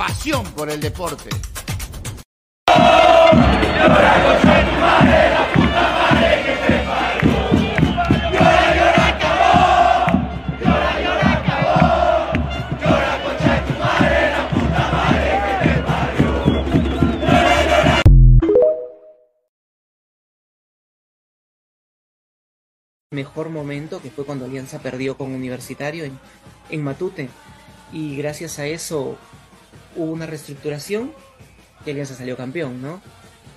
pasión por el deporte. mejor momento, que fue cuando Alianza perdió con Universitario en, en Matute. Y gracias a eso hubo una reestructuración y Alianza salió campeón, ¿no?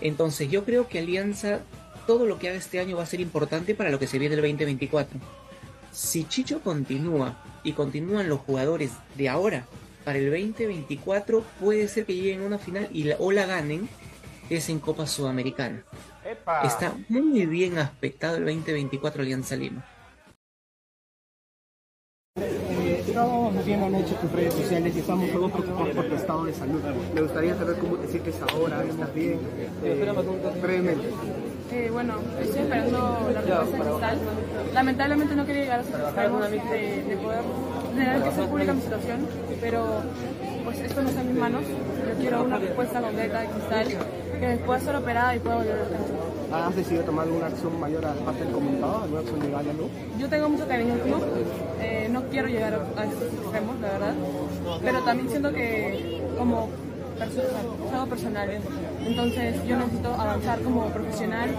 Entonces yo creo que Alianza, todo lo que haga este año va a ser importante para lo que se viene el 2024. Si Chicho continúa y continúan los jugadores de ahora, para el 2024 puede ser que lleguen a una final y la, o la ganen, es en Copa Sudamericana. Está muy bien aspectado el 2024 Alianza Lima. Eh, estábamos viendo anoche tus redes sociales y estamos todos preocupados por tu estado de salud. Me gustaría saber cómo te sientes ahora, ¿estás bien? Eh, brevemente. Eh, bueno, estoy esperando la respuesta de Cristal. Lamentablemente no quería llegar a ese extremo de, de poder tener que hacer pública mi situación, pero pues esto no está en mis manos. Yo quiero una respuesta completa de Cristal, que después de ser operada y pueda volver a estar. ¿Has decidido tomar alguna acción mayor aparte del comunicado, alguna acción legal ya no? Yo tengo mucho cariño al club, eh, no quiero llegar a estos extremos, la verdad, pero también siento que como persona, es algo personal, entonces yo necesito avanzar como profesional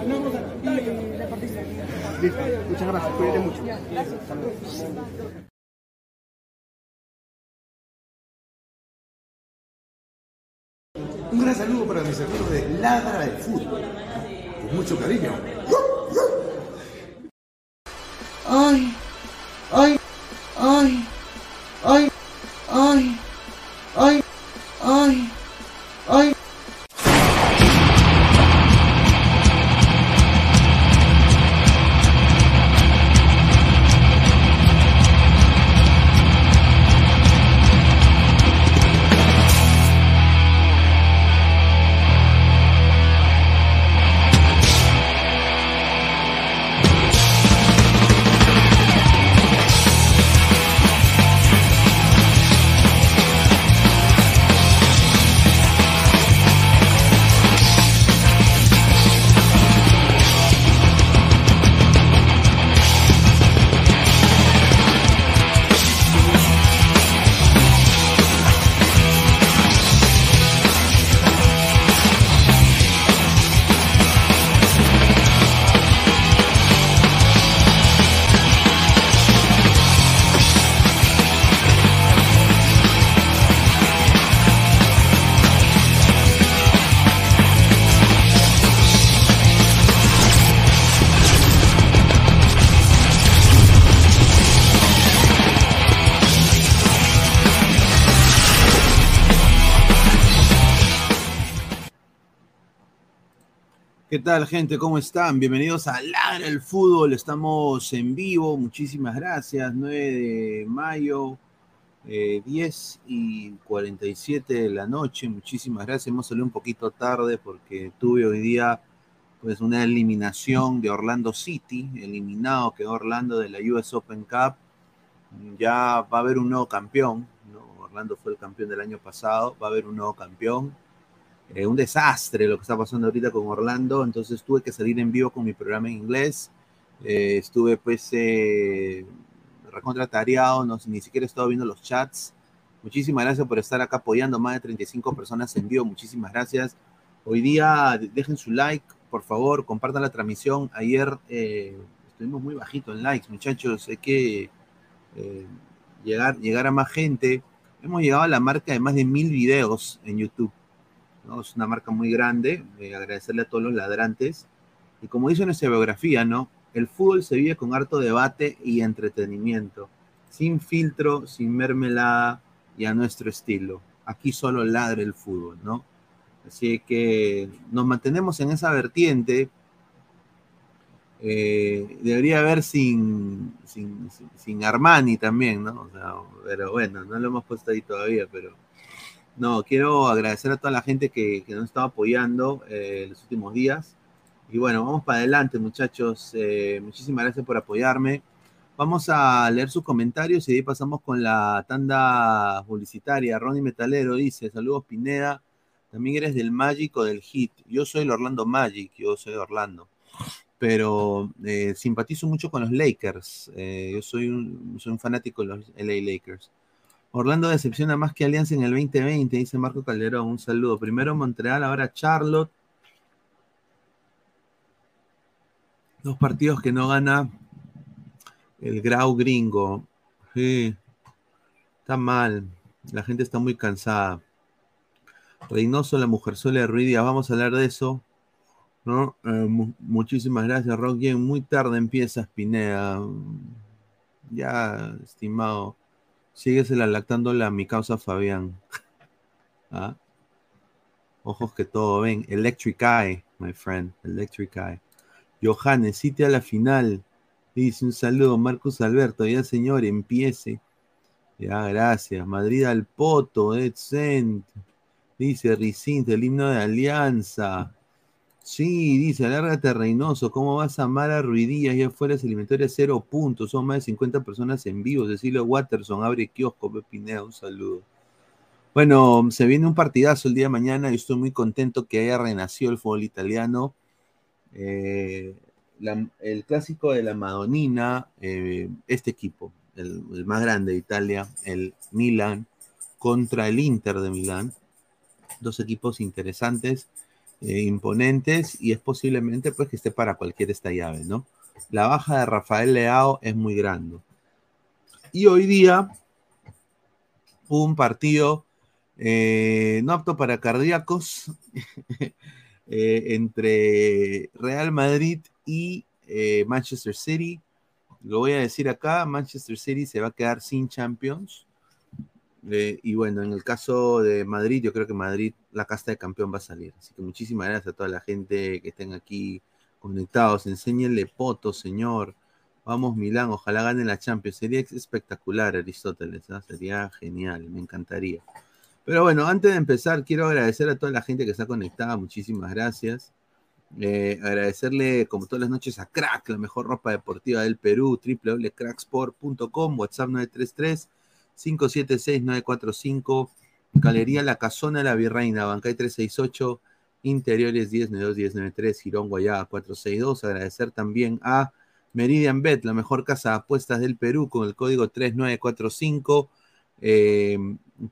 y deportista. Listo, muchas gracias, cuídate mucho. Ya, gracias. Un gran saludo para mis amigos de Ladra del Fútbol. Con mucho cariño. Ay, tal, gente? ¿Cómo están? Bienvenidos a Ladra el Fútbol. Estamos en vivo. Muchísimas gracias. 9 de mayo, eh, 10 y 47 de la noche. Muchísimas gracias. Hemos salido un poquito tarde porque tuve hoy día pues una eliminación de Orlando City. Eliminado quedó Orlando de la US Open Cup. Ya va a haber un nuevo campeón. Orlando fue el campeón del año pasado. Va a haber un nuevo campeón. Eh, un desastre lo que está pasando ahorita con Orlando, entonces tuve que salir en vivo con mi programa en inglés. Eh, estuve pues eh, recontratareado, no, ni siquiera he estado viendo los chats. Muchísimas gracias por estar acá apoyando, más de 35 personas en vivo, muchísimas gracias. Hoy día dejen su like, por favor, compartan la transmisión. Ayer eh, estuvimos muy bajito en likes, muchachos, hay que eh, llegar, llegar a más gente. Hemos llegado a la marca de más de mil videos en YouTube. Es una marca muy grande, eh, agradecerle a todos los ladrantes. Y como dice nuestra biografía, ¿no? El fútbol se vive con harto debate y entretenimiento, sin filtro, sin mermelada y a nuestro estilo. Aquí solo ladra el fútbol, ¿no? Así que nos mantenemos en esa vertiente. Eh, debería haber sin, sin, Armani también, ¿no? pero bueno, no lo hemos puesto ahí todavía, pero no, quiero agradecer a toda la gente que, nos estaba apoyando en los últimos días. Y bueno, vamos para adelante, muchachos. Eh, muchísimas gracias por apoyarme. Vamos a leer sus comentarios y ahí pasamos con la tanda publicitaria. Ronnie Metalero dice: Saludos, Pineda. También eres del Magic o del Hit. Yo soy el Orlando Magic, yo soy Orlando. Pero eh, simpatizo mucho con los Lakers. Eh, yo soy un, soy un fanático de los LA Lakers. Orlando decepciona más que Alianza en el 2020, dice Marco Calderón. Un saludo. Primero Montreal, ahora Charlotte. Dos partidos que no gana el Grau gringo. Sí, está mal. La gente está muy cansada. Reynoso, la mujer suele Ruidia, vamos a hablar de eso. Eh, muchísimas gracias, Rocky. Muy tarde empieza Pineda. Ya, estimado. Síguesela lactándola a mi causa Fabián. ¿Ah? Ojos que todo ven. Electric Eye, my friend. Electric Eye. Johannes, cite a la final. Dice un saludo, Marcos Alberto. Ya, señor, empiece. Ya, gracias. Madrid al Poto, Edcent. Dice Ricint, el himno de Alianza. Sí, dice, alárgate Reynoso, ¿cómo vas a amar a Ruidías? Ya fuera eliminatoria cero puntos, son más de 50 personas en vivo. Decirlo Watterson, abre kiosco, Pepinea, un saludo. Bueno, se viene un partidazo el día de mañana y estoy muy contento que haya renacido el fútbol italiano. Eh, el clásico de la Madonina, eh, este equipo, el, más grande de Italia, el Milan, contra el Inter de Milán. Dos equipos interesantes, eh, imponentes, y es posiblemente pues que esté para cualquier esta llave, ¿no? La baja de Rafael Leao es muy grande. Y hoy día un partido no apto para cardíacos Eh, entre Real Madrid y eh, Manchester City. Lo voy a decir acá, Manchester City se va a quedar sin Champions. Eh, y bueno, en el caso de Madrid, yo creo que Madrid, la casta de campeón va a salir. Así que muchísimas gracias a toda la gente que estén aquí conectados. Enséñenle poto, señor. Vamos, Milán, ojalá gane la Champions. Sería espectacular, Aristóteles. ¿ah? Sería genial, me encantaría. Pero bueno, antes de empezar, quiero agradecer a toda la gente que está conectada. Muchísimas gracias. Eh, agradecerle, como todas las noches, a Crack, la mejor ropa deportiva del Perú, www.cracksport.com, WhatsApp 933-576-945, Galería La Casona La Virreina, Bancay 368, Interiores 1092-1093, Girón Guayaba 462. Agradecer también a Meridian Bet, la mejor casa de apuestas del Perú, con el código 3945. Eh,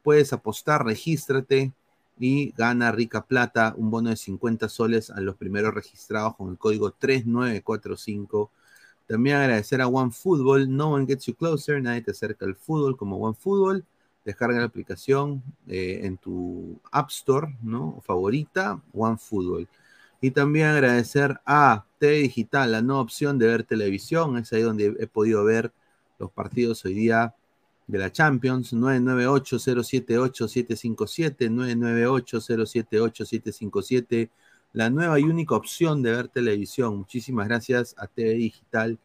puedes apostar, regístrate y gana rica plata, un bono de 50 soles a los primeros registrados con el código 3945. También agradecer a OneFootball, no one gets you closer, nadie te acerca al fútbol como OneFootball. Descarga la aplicación eh, en tu App Store, ¿no? Favorita, OneFootball. Y también agradecer a TV Digital, la nueva opción de ver televisión. Es ahí donde he podido ver los partidos hoy día de la Champions, 998-078-757, 998-078-757, la nueva y única opción de ver televisión. Muchísimas gracias a TV Digital.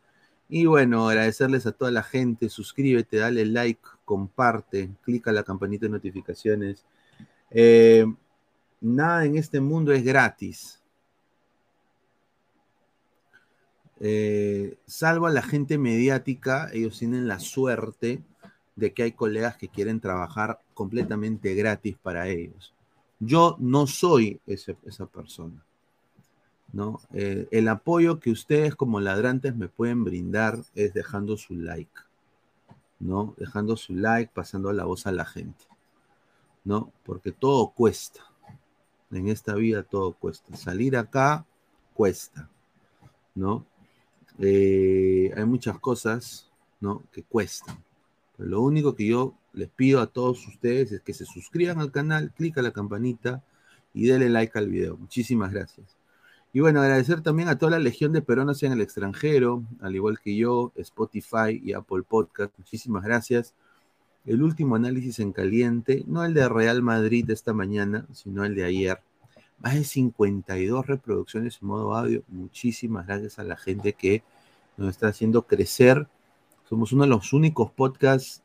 Y bueno, agradecerles a toda la gente. Suscríbete, dale like, comparte, clica la campanita de notificaciones. Eh, nada en este mundo es gratis. Eh, salvo a la gente mediática, ellos tienen la suerte de que hay colegas que quieren trabajar completamente gratis para ellos. Yo no soy esa persona. ¿no? Eh, el apoyo que ustedes como ladrantes me pueden brindar es dejando su like, ¿no? Dejando su like, pasando la voz a la gente, ¿no? Porque todo cuesta. En esta vida todo cuesta. Salir acá cuesta, ¿no? Eh, hay muchas cosas, ¿no? Que cuestan. Lo único que yo les pido a todos ustedes es que se suscriban al canal, clic a la campanita y denle like al video. Muchísimas gracias. Y bueno, agradecer también a toda la legión de peruanos en el extranjero, al igual que yo, Spotify y Apple Podcast. Muchísimas gracias. El último análisis en caliente, no el de Real Madrid de esta mañana, sino el de ayer. más de 52 reproducciones en modo audio. Muchísimas gracias a la gente que nos está haciendo crecer. Somos uno de los únicos podcasts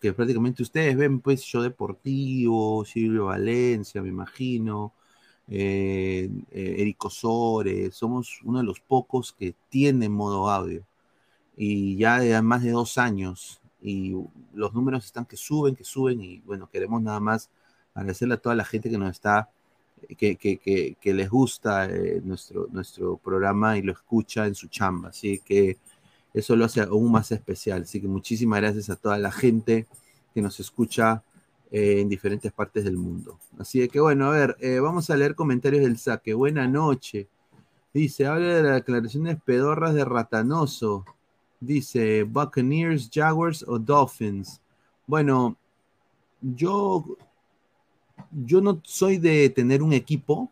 que prácticamente ustedes ven, pues, yo deportivo, Silvio Valencia, me imagino, eh, eh, Eric Osores, somos uno de los pocos que tienen modo audio. Y ya de más de dos años, y los números están que suben, que suben, y bueno, queremos nada más agradecerle a toda la gente que nos está, que, que, que, les gusta eh, nuestro, nuestro programa y lo escucha en su chamba. Así que eso lo hace aún más especial. Así que muchísimas gracias a toda la gente que nos escucha eh, en diferentes partes del mundo. Así que bueno, a ver, eh, vamos a leer comentarios del saque. Buena noche. Dice, habla de las declaraciones pedorras de Ratanoso. Dice, Buccaneers, Jaguars o Dolphins. Bueno, yo, yo no soy de tener un equipo,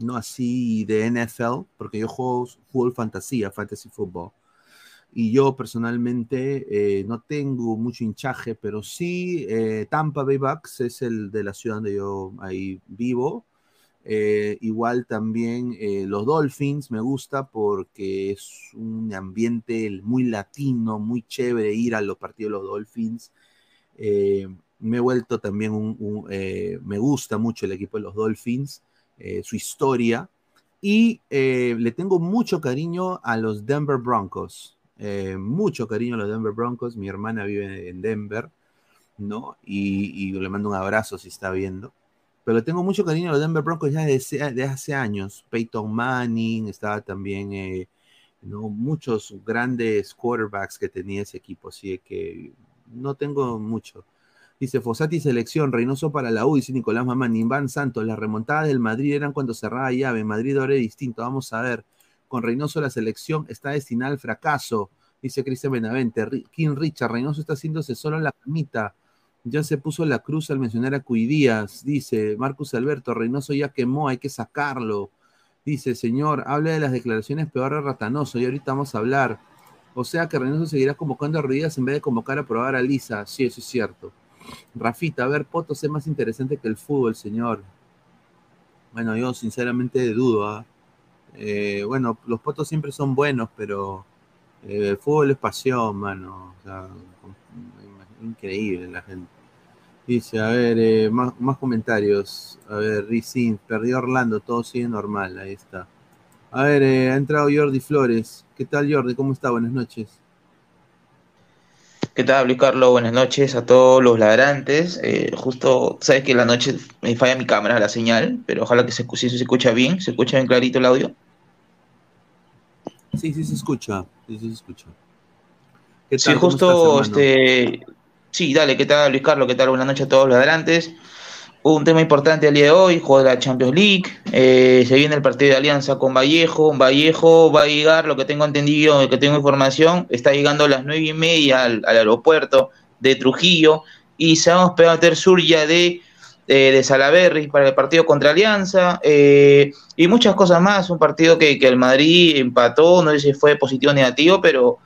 no así de NFL, porque yo juego fútbol fantasía, fantasy football. Y yo personalmente eh, no tengo mucho hinchaje, pero sí eh, Tampa Bay Bucks es el de la ciudad donde yo ahí vivo. Eh, igual también los Dolphins me gusta porque es un ambiente muy latino, muy chévere ir a los partidos de los Dolphins. me he vuelto también un, me gusta mucho el equipo de los Dolphins, su historia. Y le tengo mucho cariño a los Denver Broncos. Eh, mucho cariño a los Denver Broncos. Mi hermana vive en Denver, ¿no? Y, le mando un abrazo si está viendo. Pero tengo mucho cariño a los Denver Broncos ya desde, hace años. Peyton Manning, estaba también, eh, ¿no? Muchos grandes quarterbacks que tenía ese equipo. Así que no tengo mucho. Dice Fossati selección, Reynoso para la U, dice Nicolás Mamán, Iván Santos, las remontadas del Madrid eran cuando cerraba llave, Madrid ahora es distinto, vamos a ver con Reynoso la selección está destinada al fracaso, dice Cristian Benavente. King Richard, Reynoso está haciéndose solo en la camita. Ya se puso la cruz al mencionar a Cuidías, dice Marcus Alberto, Reynoso ya quemó, hay que sacarlo. Dice, señor, habla de las declaraciones peor de Ratanoso y ahorita vamos a hablar. O sea que Reynoso seguirá convocando a Rodríguez en vez de convocar a probar a Lisa. Sí, eso es cierto. Rafita, a ver, Potos más interesante que el fútbol, señor. Bueno, yo sinceramente dudo. ¿ah? Eh, bueno, los potos siempre son buenos, pero eh, el fútbol es pasión, mano. increíble la gente. Dice, a ver, eh, más, comentarios. A ver, Rizin, perdió Orlando, todo sigue normal, ahí está. A ver, ha entrado Jordi Flores. ¿Qué tal, Jordi? ¿Cómo está? Buenas noches. ¿Qué tal, Luis Carlos? Buenas noches a todos los ladrantes. justo, sabes que la noche me falla mi cámara, la señal, pero ojalá que se, se escucha bien, se escucha bien clarito el audio. Sí, sí se escucha, sí, se escucha. sí, justo, este, sí, dale, ¿qué tal Luis Carlos? ¿Qué tal? Buenas noches a todos los adelantes. Un tema importante el día de hoy, juego de la Champions League, eh, se viene el partido de alianza con Vallejo, Vallejo va a llegar, lo que tengo entendido, que tengo información, está llegando a las nueve y media al, aeropuerto de Trujillo y se va a ya de eh, de Salaberry para el partido contra Alianza eh, y muchas cosas más. Un partido que, el Madrid empató, no sé si fue positivo o negativo, pero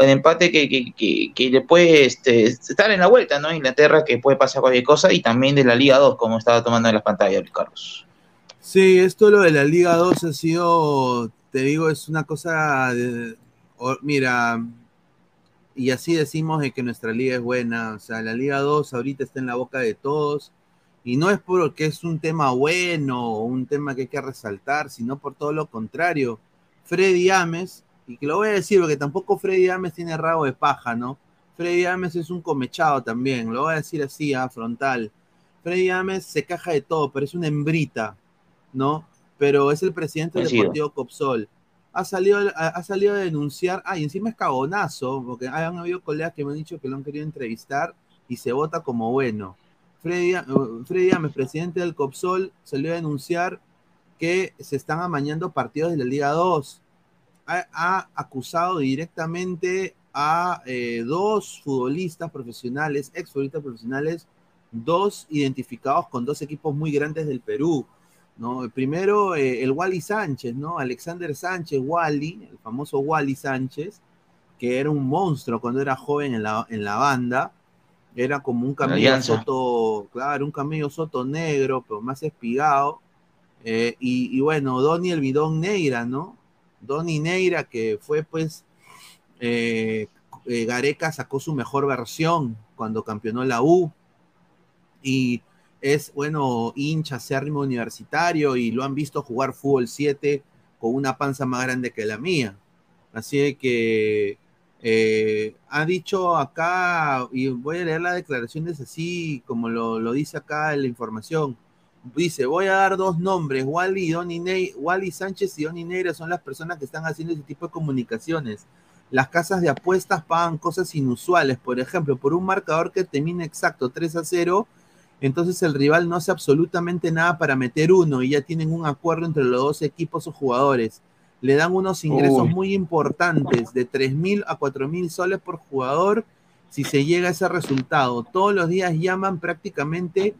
el empate que, que, que, le puede este, estar en la vuelta, ¿no? Inglaterra, que puede pasar cualquier cosa, y también de la Liga 2, como estaba tomando en las pantallas, Carlos. Sí, esto lo de la Liga 2 ha sido, te digo, es una cosa, de, mira, y así decimos de que nuestra liga es buena, o sea, la Liga 2 ahorita está en la boca de todos, y no es porque es un tema bueno o un tema que hay que resaltar, sino por todo lo contrario. Freddy Ames, y que lo voy a decir porque tampoco Freddy Ames tiene rabo de paja, ¿no? Freddy Ames es un comechado también, lo voy a decir así, a frontal. Freddy Ames se caja de todo, pero es una hembrita, ¿no? Pero es el presidente del Deportivo Copsol. Ha salido, ha, salido a denunciar, ah, y encima es cagonazo, porque han habido colegas que me han dicho que lo han querido entrevistar y se vota como bueno. Freddy, Freddy Ames, presidente del COPSOL, salió a denunciar que se están amañando partidos de la Liga 2. Ha, acusado directamente a eh, dos futbolistas profesionales, ex futbolistas profesionales, dos identificados con dos equipos muy grandes del Perú. ¿no? El primero, eh, el Wally Sánchez, ¿no? Alexander Sánchez, Wally, el famoso Wally Sánchez, que era un monstruo cuando era joven en la, en la banda era como un camello soto, claro, un camello soto negro, pero más espigado. Eh, y, y, bueno, Donny el bidón Neira, ¿no? Donny Neira, que fue pues, eh, eh, Gareca sacó su mejor versión cuando campeonó la U. Y es, bueno, hincha acérrimo universitario y lo han visto jugar fútbol 7 con una panza más grande que la mía. Así que eh, ha dicho acá, y voy a leer las declaraciones así como lo, dice acá en la información. Dice, voy a dar dos nombres, Wally, y Donny Wally Sánchez y Donny Neira son las personas que están haciendo ese tipo de comunicaciones. Las casas de apuestas pagan cosas inusuales, por ejemplo, por un marcador que termina exacto 3 a 0, entonces el rival no hace absolutamente nada para meter uno y ya tienen un acuerdo entre los dos equipos o jugadores le dan unos ingresos muy importantes, de 3 mil a 4 mil soles por jugador, si se llega a ese resultado. Todos los días llaman prácticamente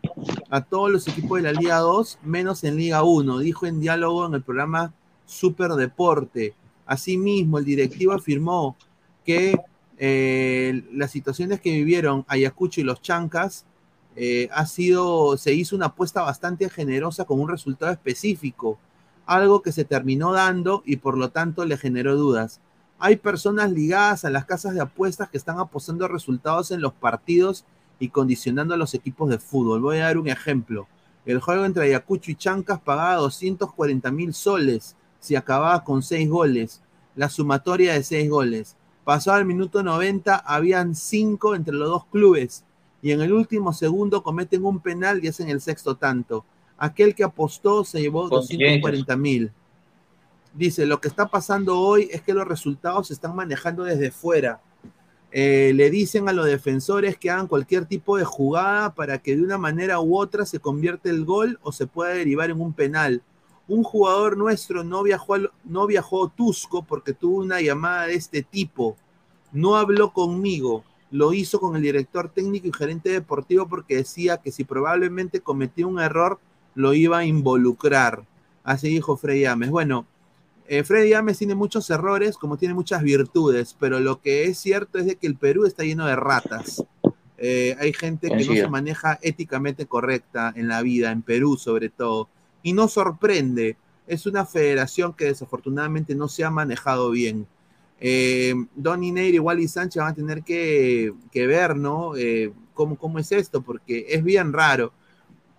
a todos los equipos de la Liga 2, menos en Liga 1, dijo en diálogo en el programa Super Deporte. Asimismo, el directivo afirmó que eh, las situaciones que vivieron Ayacucho y los Chancas eh, ha sido, se hizo una apuesta bastante generosa con un resultado específico algo que se terminó dando y por lo tanto le generó dudas. Hay personas ligadas a las casas de apuestas que están apostando resultados en los partidos y condicionando a los equipos de fútbol. Voy a dar un ejemplo. El juego entre Ayacucho y Chancas pagaba 240 mil soles si acababa con seis goles. La sumatoria de seis goles. Pasó al minuto 90, habían cinco entre los dos clubes. Y en el último segundo cometen un penal y hacen el sexto tanto. Aquel que apostó se llevó 240 mil. Dice, lo que está pasando hoy es que los resultados se están manejando desde fuera. Eh, le dicen a los defensores que hagan cualquier tipo de jugada para que de una manera u otra se convierta el gol o se pueda derivar en un penal. Un jugador nuestro no viajó, no viajó Tusco porque tuvo una llamada de este tipo. No habló conmigo. Lo hizo con el director técnico y gerente deportivo porque decía que si probablemente cometió un error, lo iba a involucrar. Así dijo Freddy Ames. Bueno, eh, Freddy Ames tiene muchos errores, como tiene muchas virtudes, pero lo que es cierto es de que el Perú está lleno de ratas. Eh, hay gente que no se maneja éticamente correcta en la vida, en Perú sobre todo, y no sorprende. Es una federación que desafortunadamente no se ha manejado bien. Eh, Don Neir y Wally Sánchez van a tener que, ver, ¿no? Eh, cómo, cómo es esto, porque es bien raro.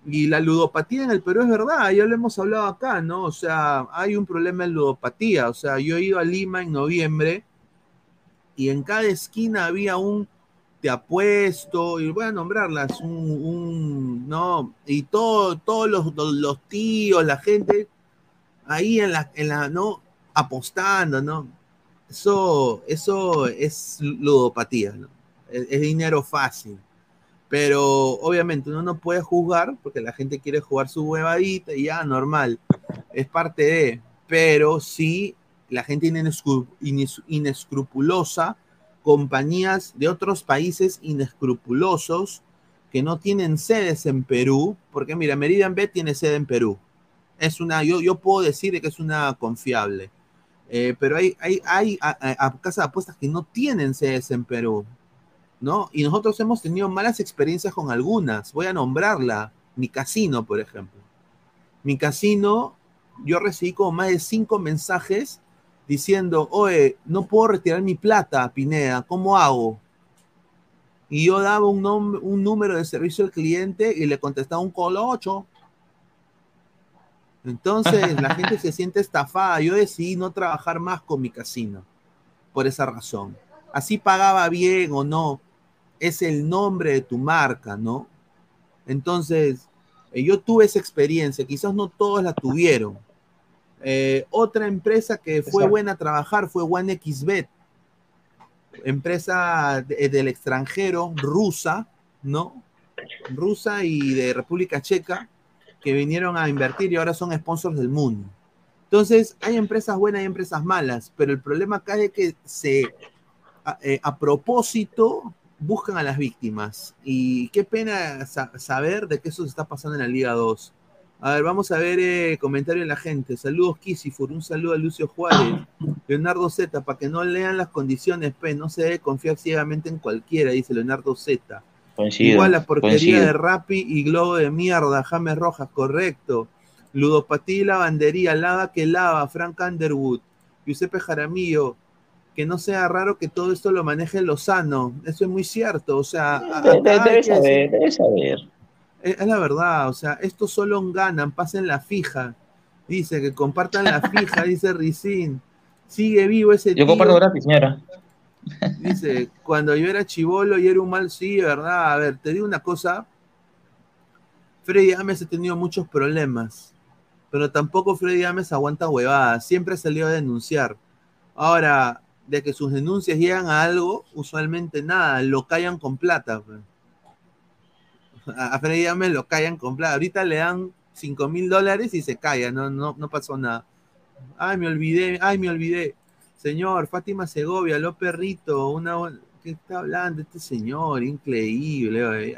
Y la ludopatía en el Perú es verdad, ya lo hemos hablado acá, ¿no? O sea, hay un problema en ludopatía. O sea, yo he ido a Lima en noviembre y en cada esquina había un te apuesto, y voy a nombrarlas, un, no, y todo, todos los, los, tíos, la gente ahí en la, en la, no, apostando, ¿no? Eso, eso es ludopatía, ¿no? es dinero fácil pero obviamente uno no puede juzgar porque la gente quiere jugar su huevadita y ya, normal, es parte de, pero sí la gente inescrupulosa, compañías de otros países inescrupulosos que no tienen sedes en Perú, porque mira, Meridian B tiene sede en Perú. Es una, yo, yo puedo decir que es una confiable. Eh, pero hay, hay, hay casas de apuestas que no tienen sedes en Perú. ¿No? Y nosotros hemos tenido malas experiencias con algunas. Voy a nombrarla, mi casino, por ejemplo. Mi casino, yo recibí como más de cinco mensajes diciendo, oye, no puedo retirar mi plata, Pineda, ¿cómo hago? Y yo daba un, un número de servicio al cliente y le contestaba un colo 8. Entonces la gente se siente estafada. Yo decidí no trabajar más con mi casino por esa razón. Así pagaba bien o no, es el nombre de tu marca, ¿no? Entonces, eh, yo tuve esa experiencia, quizás no todos la tuvieron. Eh, otra empresa que fue buena a trabajar fue OneXBet, empresa del extranjero, rusa, ¿no? Rusa y de República Checa, que vinieron a invertir y ahora son sponsors del mundo. Entonces, hay empresas buenas y empresas malas, pero el problema acá es que se, a eh, propósito, buscan a las víctimas. Y qué pena saber de que eso se está pasando en la Liga 2. A ver, vamos a ver eh, comentario de la gente. Saludos, Kisifur. Un saludo a Lucio Juárez. Leonardo Z, para que no lean las condiciones, P, no se debe confiar ciegamente en cualquiera, dice Leonardo Z. Igual la porquería de Rappi y Globo de mierda, James Rojas, correcto. Ludopatía y lavandería, lava que lava, Frank Underwood, Giuseppe Jaramillo, que no sea raro que todo esto lo maneje Lozano. Eso es muy cierto. O sea, debe, saber, debe saber. Es, la verdad, o sea, estos solo ganan, pasen la fija. Dice que compartan la fija, dice Ricín. Sigue vivo ese Yo comparto gratis, señora. Dice, cuando yo era chivolo y era un mal, sí, ¿verdad? A ver, te digo una cosa. Freddy Ames ha tenido muchos problemas, pero tampoco Freddy Ames aguanta huevadas. Siempre ha salido a denunciar. Ahora, de que sus denuncias llegan a algo, usualmente nada, lo callan con plata. Pues. A Freddy Ames lo callan con plata. Ahorita le dan 5 mil dólares y se calla, no, no, no pasó nada. Ay, me olvidé, ay, me olvidé. Señor, Fátima Segovia, lo perrito, una ¿qué está hablando este señor? Increíble,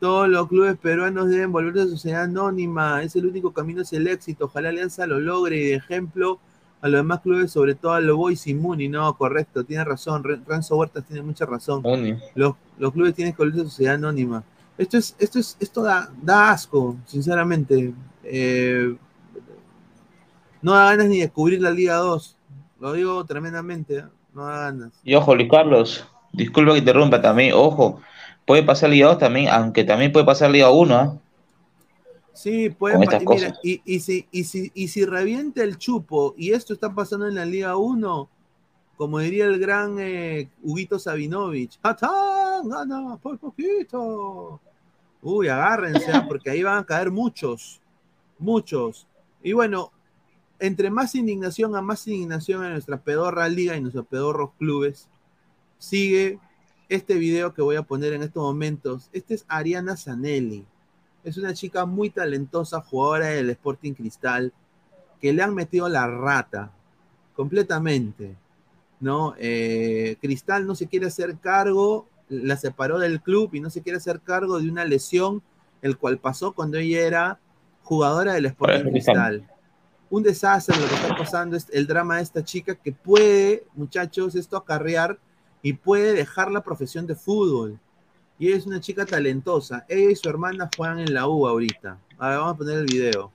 Todos los clubes peruanos deben volverse a sociedad anónima, es el único camino hacia el éxito. Ojalá Alianza lo logre y de ejemplo a los demás clubes, sobre todo a los Boys y Muni. No, correcto, tiene razón. Ranzo Huertas tiene mucha razón. Los, los, clubes tienen que volverse sociedad anónima. Esto es, esto es, esto da, da asco, sinceramente. Eh, no da ganas ni de cubrir la Liga 2. Lo digo tremendamente, ¿eh? no da ganas. Y ojo, Luis Carlos, disculpa que interrumpa también, ojo, puede pasar Liga 2 también, aunque también puede pasar Liga 1, ¿eh? Sí, puede pasar. Y, y, si, y, si, y si revienta el chupo y esto está pasando en la Liga 1, como diría el gran eh, Huguito Sabinovich, ¡Atán! ¡Gana por poquito! Uy, agárrense, ¿ah? porque ahí van a caer muchos, muchos. Y bueno, entre más indignación a más indignación en nuestra pedorra liga y nuestros pedorros clubes, sigue este video que voy a poner en estos momentos. Este es Ariana Zanelli. Es una chica muy talentosa, jugadora del Sporting Cristal, que le han metido la rata completamente. ¿no? Eh, Cristal no se quiere hacer cargo, la separó del club y no se quiere hacer cargo de una lesión, el cual pasó cuando ella era jugadora del Sporting Cristal un desastre lo que está pasando, es el drama de esta chica que puede, muchachos, esto acarrear y puede dejar la profesión de fútbol. Y es una chica talentosa. Ella y su hermana juegan en la U ahorita. A ver, vamos a poner el video.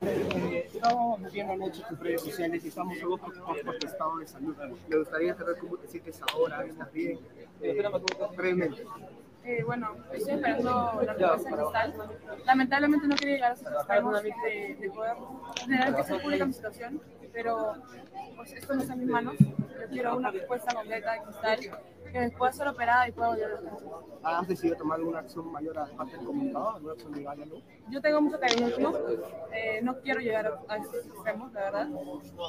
estamos viendo anoche tus redes sociales y estamos algo preocupados por tu estado de salud. Me gustaría saber cómo te sientes ahora, ¿estás bien? Eh, brevemente. Eh, bueno, estoy esperando la respuesta cristal. Lamentablemente no quería llegar a esos extremos de, de poder generar que sea pública mi situación, pero pues esto no está en mis manos. Yo quiero una respuesta completa de cristal que pueda ser operada y pueda volver a la ¿Has decidido tomar alguna acción mayor aparte del comunicado? ¿Alguna acción legal Yo tengo mucho cariño al club. Eh, no quiero llegar a, esos extremos, la verdad.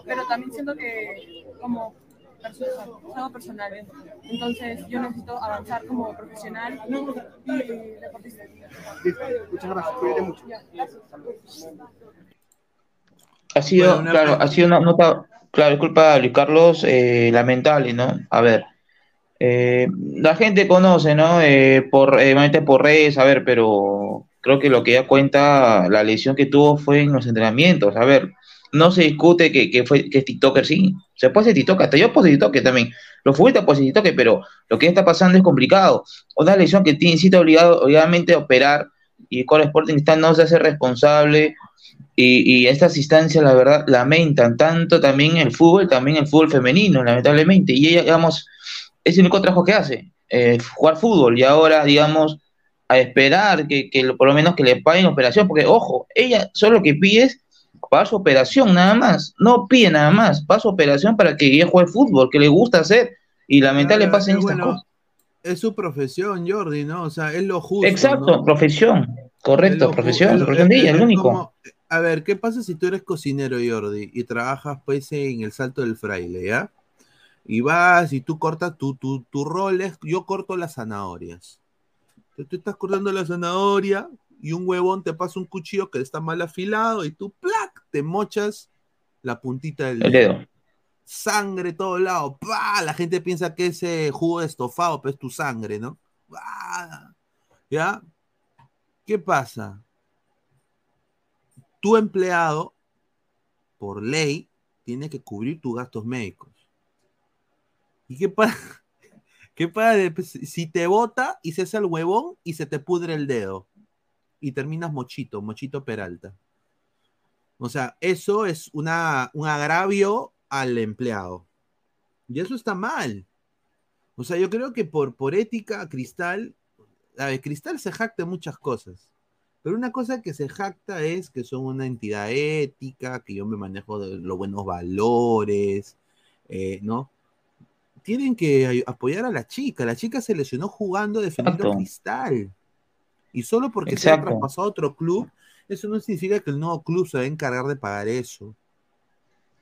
Pero también siento que como personal, es algo personal. Entonces yo necesito avanzar como profesional y deportista. Muchas gracias, cuídate mucho. Ha sido, claro, ha sido una nota, claro, disculpa Luis Carlos, eh, lamentable, ¿no? A ver, eh, la gente conoce, ¿no? Eh, por, eh, por redes, a ver, pero creo que lo que ya cuenta la lesión que tuvo fue en los entrenamientos. A ver, no se discute que, que, fue, que es TikToker, sí. Se puede ser TikToker, hasta yo puedo ser TikToker también. Los futbolistas pueden ser TikToker, pero lo que está pasando es complicado. Una lesión que tiene, sí está obligado, obviamente, a operar y Core Sporting está, no se hace responsable. Y, y, estas instancias, la verdad, lamentan tanto también el fútbol, también el fútbol femenino, lamentablemente. Y ella, digamos, es el único trabajo que hace, eh, jugar fútbol. Y ahora, digamos, a esperar que, que, por lo menos que le paguen operación, porque, ojo, ella solo lo que pide es para su operación nada más, no pide nada más, para su operación para que ella juegue fútbol, que le gusta hacer, y lamentablemente pasen estas cosas. Es su profesión, Jordi, ¿no? O sea, es lo justo. Exacto, profesión, correcto, profesión, profesión de ella, el único. a ver, ¿qué pasa si tú eres cocinero, Jordi, y trabajas pues en el Salto del Fraile, ¿ya? Y vas y tú cortas tu, tu, tu rol, es, yo corto las zanahorias. tú estás cortando la zanahoria, y un huevón te pasa un cuchillo que está mal afilado y tú, ¡plac! te mochas la puntita del dedo. Sangre todo lado, ¡pah! La gente piensa que ese jugo de estofado, pero es tu sangre, ¿no? ¿Ya? ¿Qué pasa? Tu empleado, por ley, tiene que cubrir tus gastos médicos. ¿Y qué pasa? ¿Qué pasa si te bota y se hace el huevón y se te pudre el dedo? y terminas Mochito, Mochito Peralta. O sea, eso es una, un agravio al empleado. Y eso está mal. O sea, yo creo que por, por ética, Cristal, a ver, Cristal se jacta muchas cosas. Pero una cosa que se jacta es que son una entidad ética, que yo me manejo de los buenos valores, eh, ¿no? Tienen que apoyar a la chica. La chica se lesionó jugando defendiendo Cristal. Y solo porque se ha traspasado a otro club, eso no significa que el nuevo club se va a encargar de pagar eso.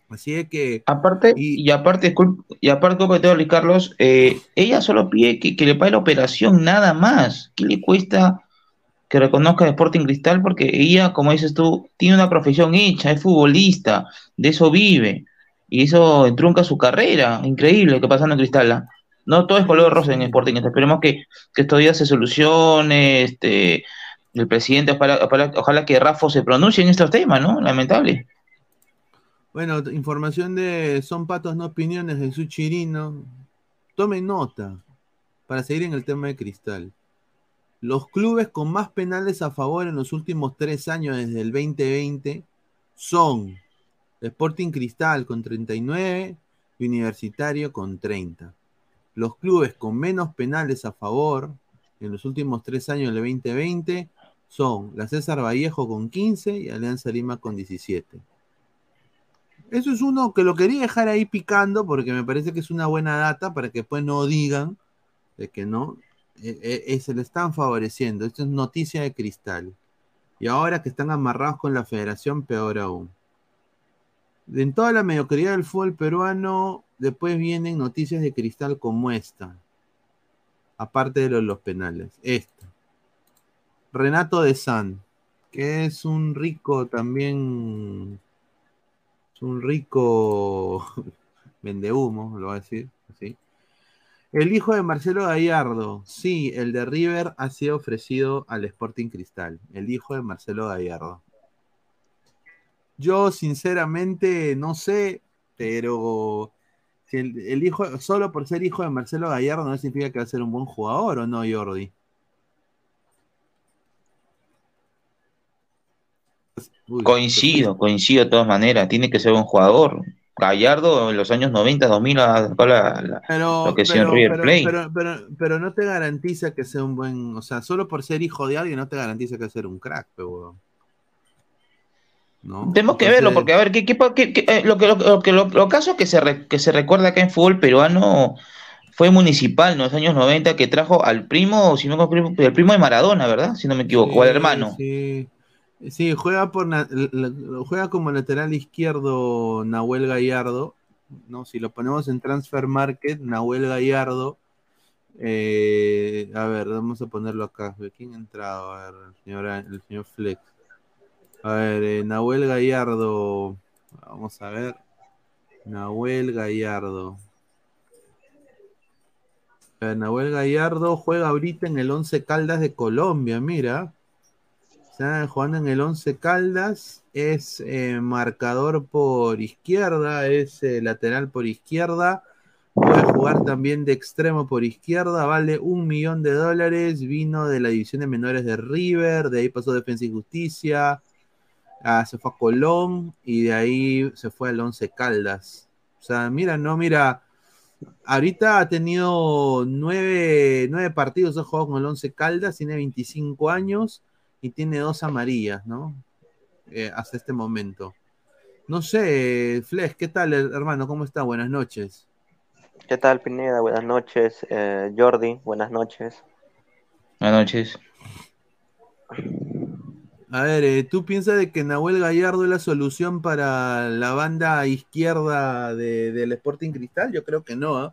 Así es que. Aparte, y, aparte, y aparte, te Carlos, eh, ella solo pide que, le pague la operación, nada más. ¿Qué le cuesta que reconozca Sporting Cristal? Porque ella, como dices tú, tiene una profesión hecha, es futbolista, de eso vive. Y eso trunca su carrera. Increíble lo que pasa en Cristal. No todo es color rosa en Sporting. Esperemos que, que estos días se solucione. Este, el presidente, ojalá, que Rafa se pronuncie en estos temas, ¿no? Lamentable. Bueno, información de Son Patos No Opiniones de su chirino. Tomen nota para seguir en el tema de Cristal. Los clubes con más penales a favor en los últimos tres años desde el 2020 son Sporting Cristal con 39 y Universitario con 30. Los clubes con menos penales a favor en los últimos tres años del 2020 son la César Vallejo con 15 y Alianza Lima con 17. Eso es uno que lo quería dejar ahí picando porque me parece que es una buena data para que después no digan de que no, eh, eh, se le están favoreciendo. Esto es noticia de cristal. Y ahora que están amarrados con la federación, peor aún. En toda la mediocridad del fútbol peruano, después vienen noticias de cristal como esta. Aparte de los penales. Esta. Renato de San, que es un rico también, es un rico vende humo, lo voy a decir así. El hijo de Marcelo Gallardo, sí, el de River ha sido ofrecido al Sporting Cristal, el hijo de Marcelo Gallardo. Yo sinceramente no sé, pero el, hijo, solo por ser hijo de Marcelo Gallardo no significa que va a ser un buen jugador, ¿o no, Jordi? coincido, coincido de todas maneras. Tiene que ser un jugador. Gallardo en los años 90, 2000 la, pero, lo que pero, River Plate. Pero, no te garantiza que sea un buen, o sea, solo por ser hijo de alguien no te garantiza que sea un crack, pero ¿no? Tenemos que verlo, porque a ver, ¿qué, eh, lo que lo, que lo, caso que se, que se recuerda acá en fútbol peruano fue municipal en los años 90 que trajo al primo, si no el primo de Maradona, ¿verdad? Si no me equivoco, al hermano. Sí. Sí, juega por juega como lateral izquierdo Nahuel Gallardo. ¿no? Si lo ponemos en Transfer Market, Nahuel Gallardo. Eh, a ver, vamos a ponerlo acá. ¿Quién ha entrado? A ver, el señor, el señor Flex. A ver, eh, Nahuel Gallardo. Vamos a ver. Nahuel Gallardo. Nahuel Gallardo juega ahorita en el Once Caldas de Colombia, mira. Está jugando en el 11 Caldas, es eh, marcador por izquierda, es eh, lateral por izquierda, puede jugar también de extremo por izquierda, vale un millón de dólares, vino de la división de menores de River, de ahí pasó Defensa y Justicia, ah, se fue a Colón y de ahí se fue al 11 Caldas. O sea, mira, no, mira, ahorita ha tenido nueve, nueve partidos, ha jugado con el 11 Caldas, tiene 25 años y tiene dos amarillas, ¿no? Eh, hasta este momento. No sé, Flex, ¿qué tal, hermano? ¿Cómo está? Buenas noches. ¿Qué tal, Pineda? Buenas noches. Eh, Jordi, buenas noches. Buenas noches. A ver, eh, ¿tú piensas de que Nahuel Gallardo es la solución para la banda izquierda del Sporting Cristal? Yo creo que no. ¿eh?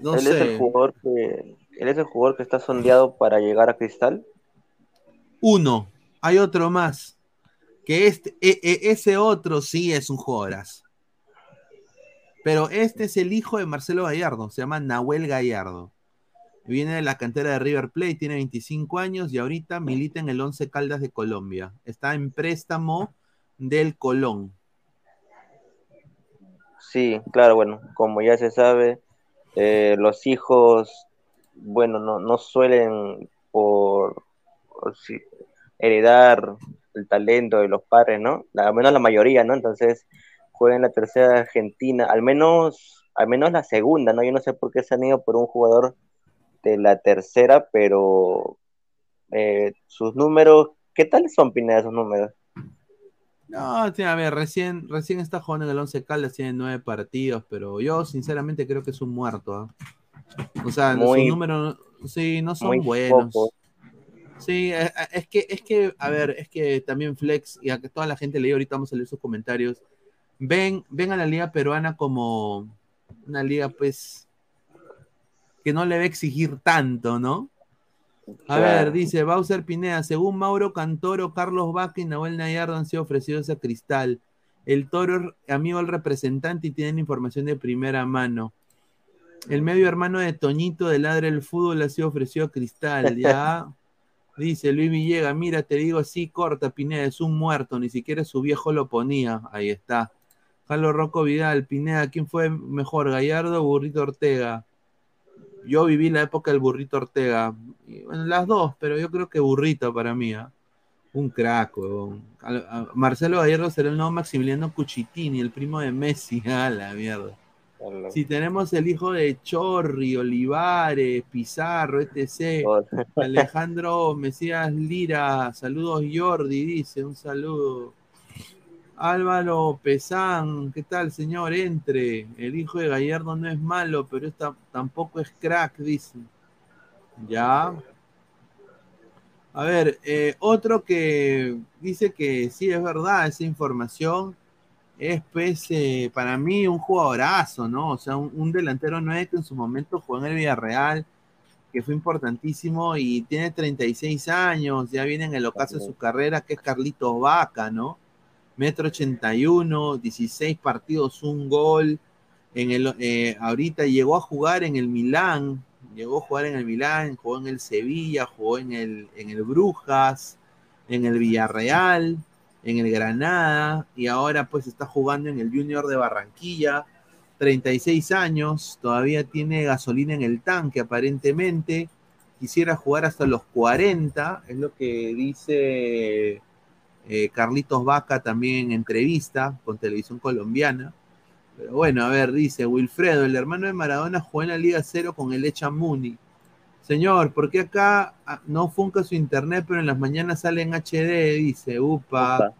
No él Es el jugador que, él es el jugador que está sondeado para llegar a Cristal. Uno, hay otro más. Que este, e, e, ese otro sí es un jugadorazo. Pero este es el hijo de Marcelo Gallardo, se llama Nahuel Gallardo. Viene de la cantera de River Plate, tiene 25 años y ahorita milita en el Once Caldas de Colombia. Está en préstamo del Colón. Sí, claro, bueno, como ya se sabe, eh, los hijos, bueno, no, no suelen por, heredar el talento de los padres, ¿no? Al menos la mayoría, ¿no? Entonces juega en la tercera Argentina, al menos, al menos la segunda, ¿no? Yo no sé por qué se han ido por un jugador de la tercera, pero eh, sus números, ¿qué tal son Pineda esos números? No, a ver, recién, recién está jugando en el 11 Caldas, tiene nueve partidos, pero yo sinceramente creo que es un muerto. ¿ah? O sea, sus números sí, no son buenos. Sí, eh, eh, es que, es que, a ver, es que también Flex, y a que toda la gente leí, ahorita vamos a leer sus comentarios, ven, ven a la liga peruana como una liga, pues, que no le va a exigir tanto, ¿no? A ver, dice Bowser Pinea, según Mauro Cantoro, Carlos Vaca y Nahuel Nayardo han sido ofrecidos a Cristal. El Toro amigo del representante y tienen información de primera mano. El medio hermano de Toñito de Ladre el Fútbol ha sido ofrecido a Cristal, ya. Dice Luis Villegas, mira, te digo así, corta, Pineda, es un muerto, ni siquiera su viejo lo ponía. Ahí está. Carlos Rocco Vidal, Pineda, ¿quién fue mejor, Gallardo o Burrito Ortega? Yo viví la época del Burrito Ortega. bueno, las dos, pero yo creo que Burrito para mí. ¿ah? Un crack, Marcelo Gallardo será el nuevo Maximiliano Cuchitini, el primo de Messi. A la mierda. Si tenemos el hijo de Chorri, Olivares, Pizarro, etc. Alejandro Mesías Lira, saludos Jordi, dice, un saludo. Álvaro Pesán, ¿qué tal, señor? Entre. El hijo de Gallardo no es malo, pero esta, tampoco es crack, dice. Ya. A ver, eh, otro que dice que sí es verdad esa información es pues para mí un jugadorazo, ¿no? O sea, un, delantero nueve que en su momento jugó en el Villarreal, que fue importantísimo y tiene 36 años, ya viene en el ocaso de su carrera, que es Carlitos Vaca, ¿no? Metro 81, 16 partidos, un gol. En el, eh, ahorita llegó a jugar en el Milán, llegó a jugar en el Milán, jugó en el Sevilla, jugó en el, en el Brujas, en el Villarreal, en el Granada y ahora pues está jugando en el Junior de Barranquilla. 36 años, todavía tiene gasolina en el tanque aparentemente. Quisiera jugar hasta los 40, es lo que dice eh, Carlitos Vaca también en entrevista con Televisión Colombiana. Pero bueno, a ver, dice Wilfredo, el hermano de Maradona jugó en la Liga Cero con el Echa Muni. Señor, ¿por qué acá ah, no funca su internet, pero en las mañanas sale en HD? Dice, upa.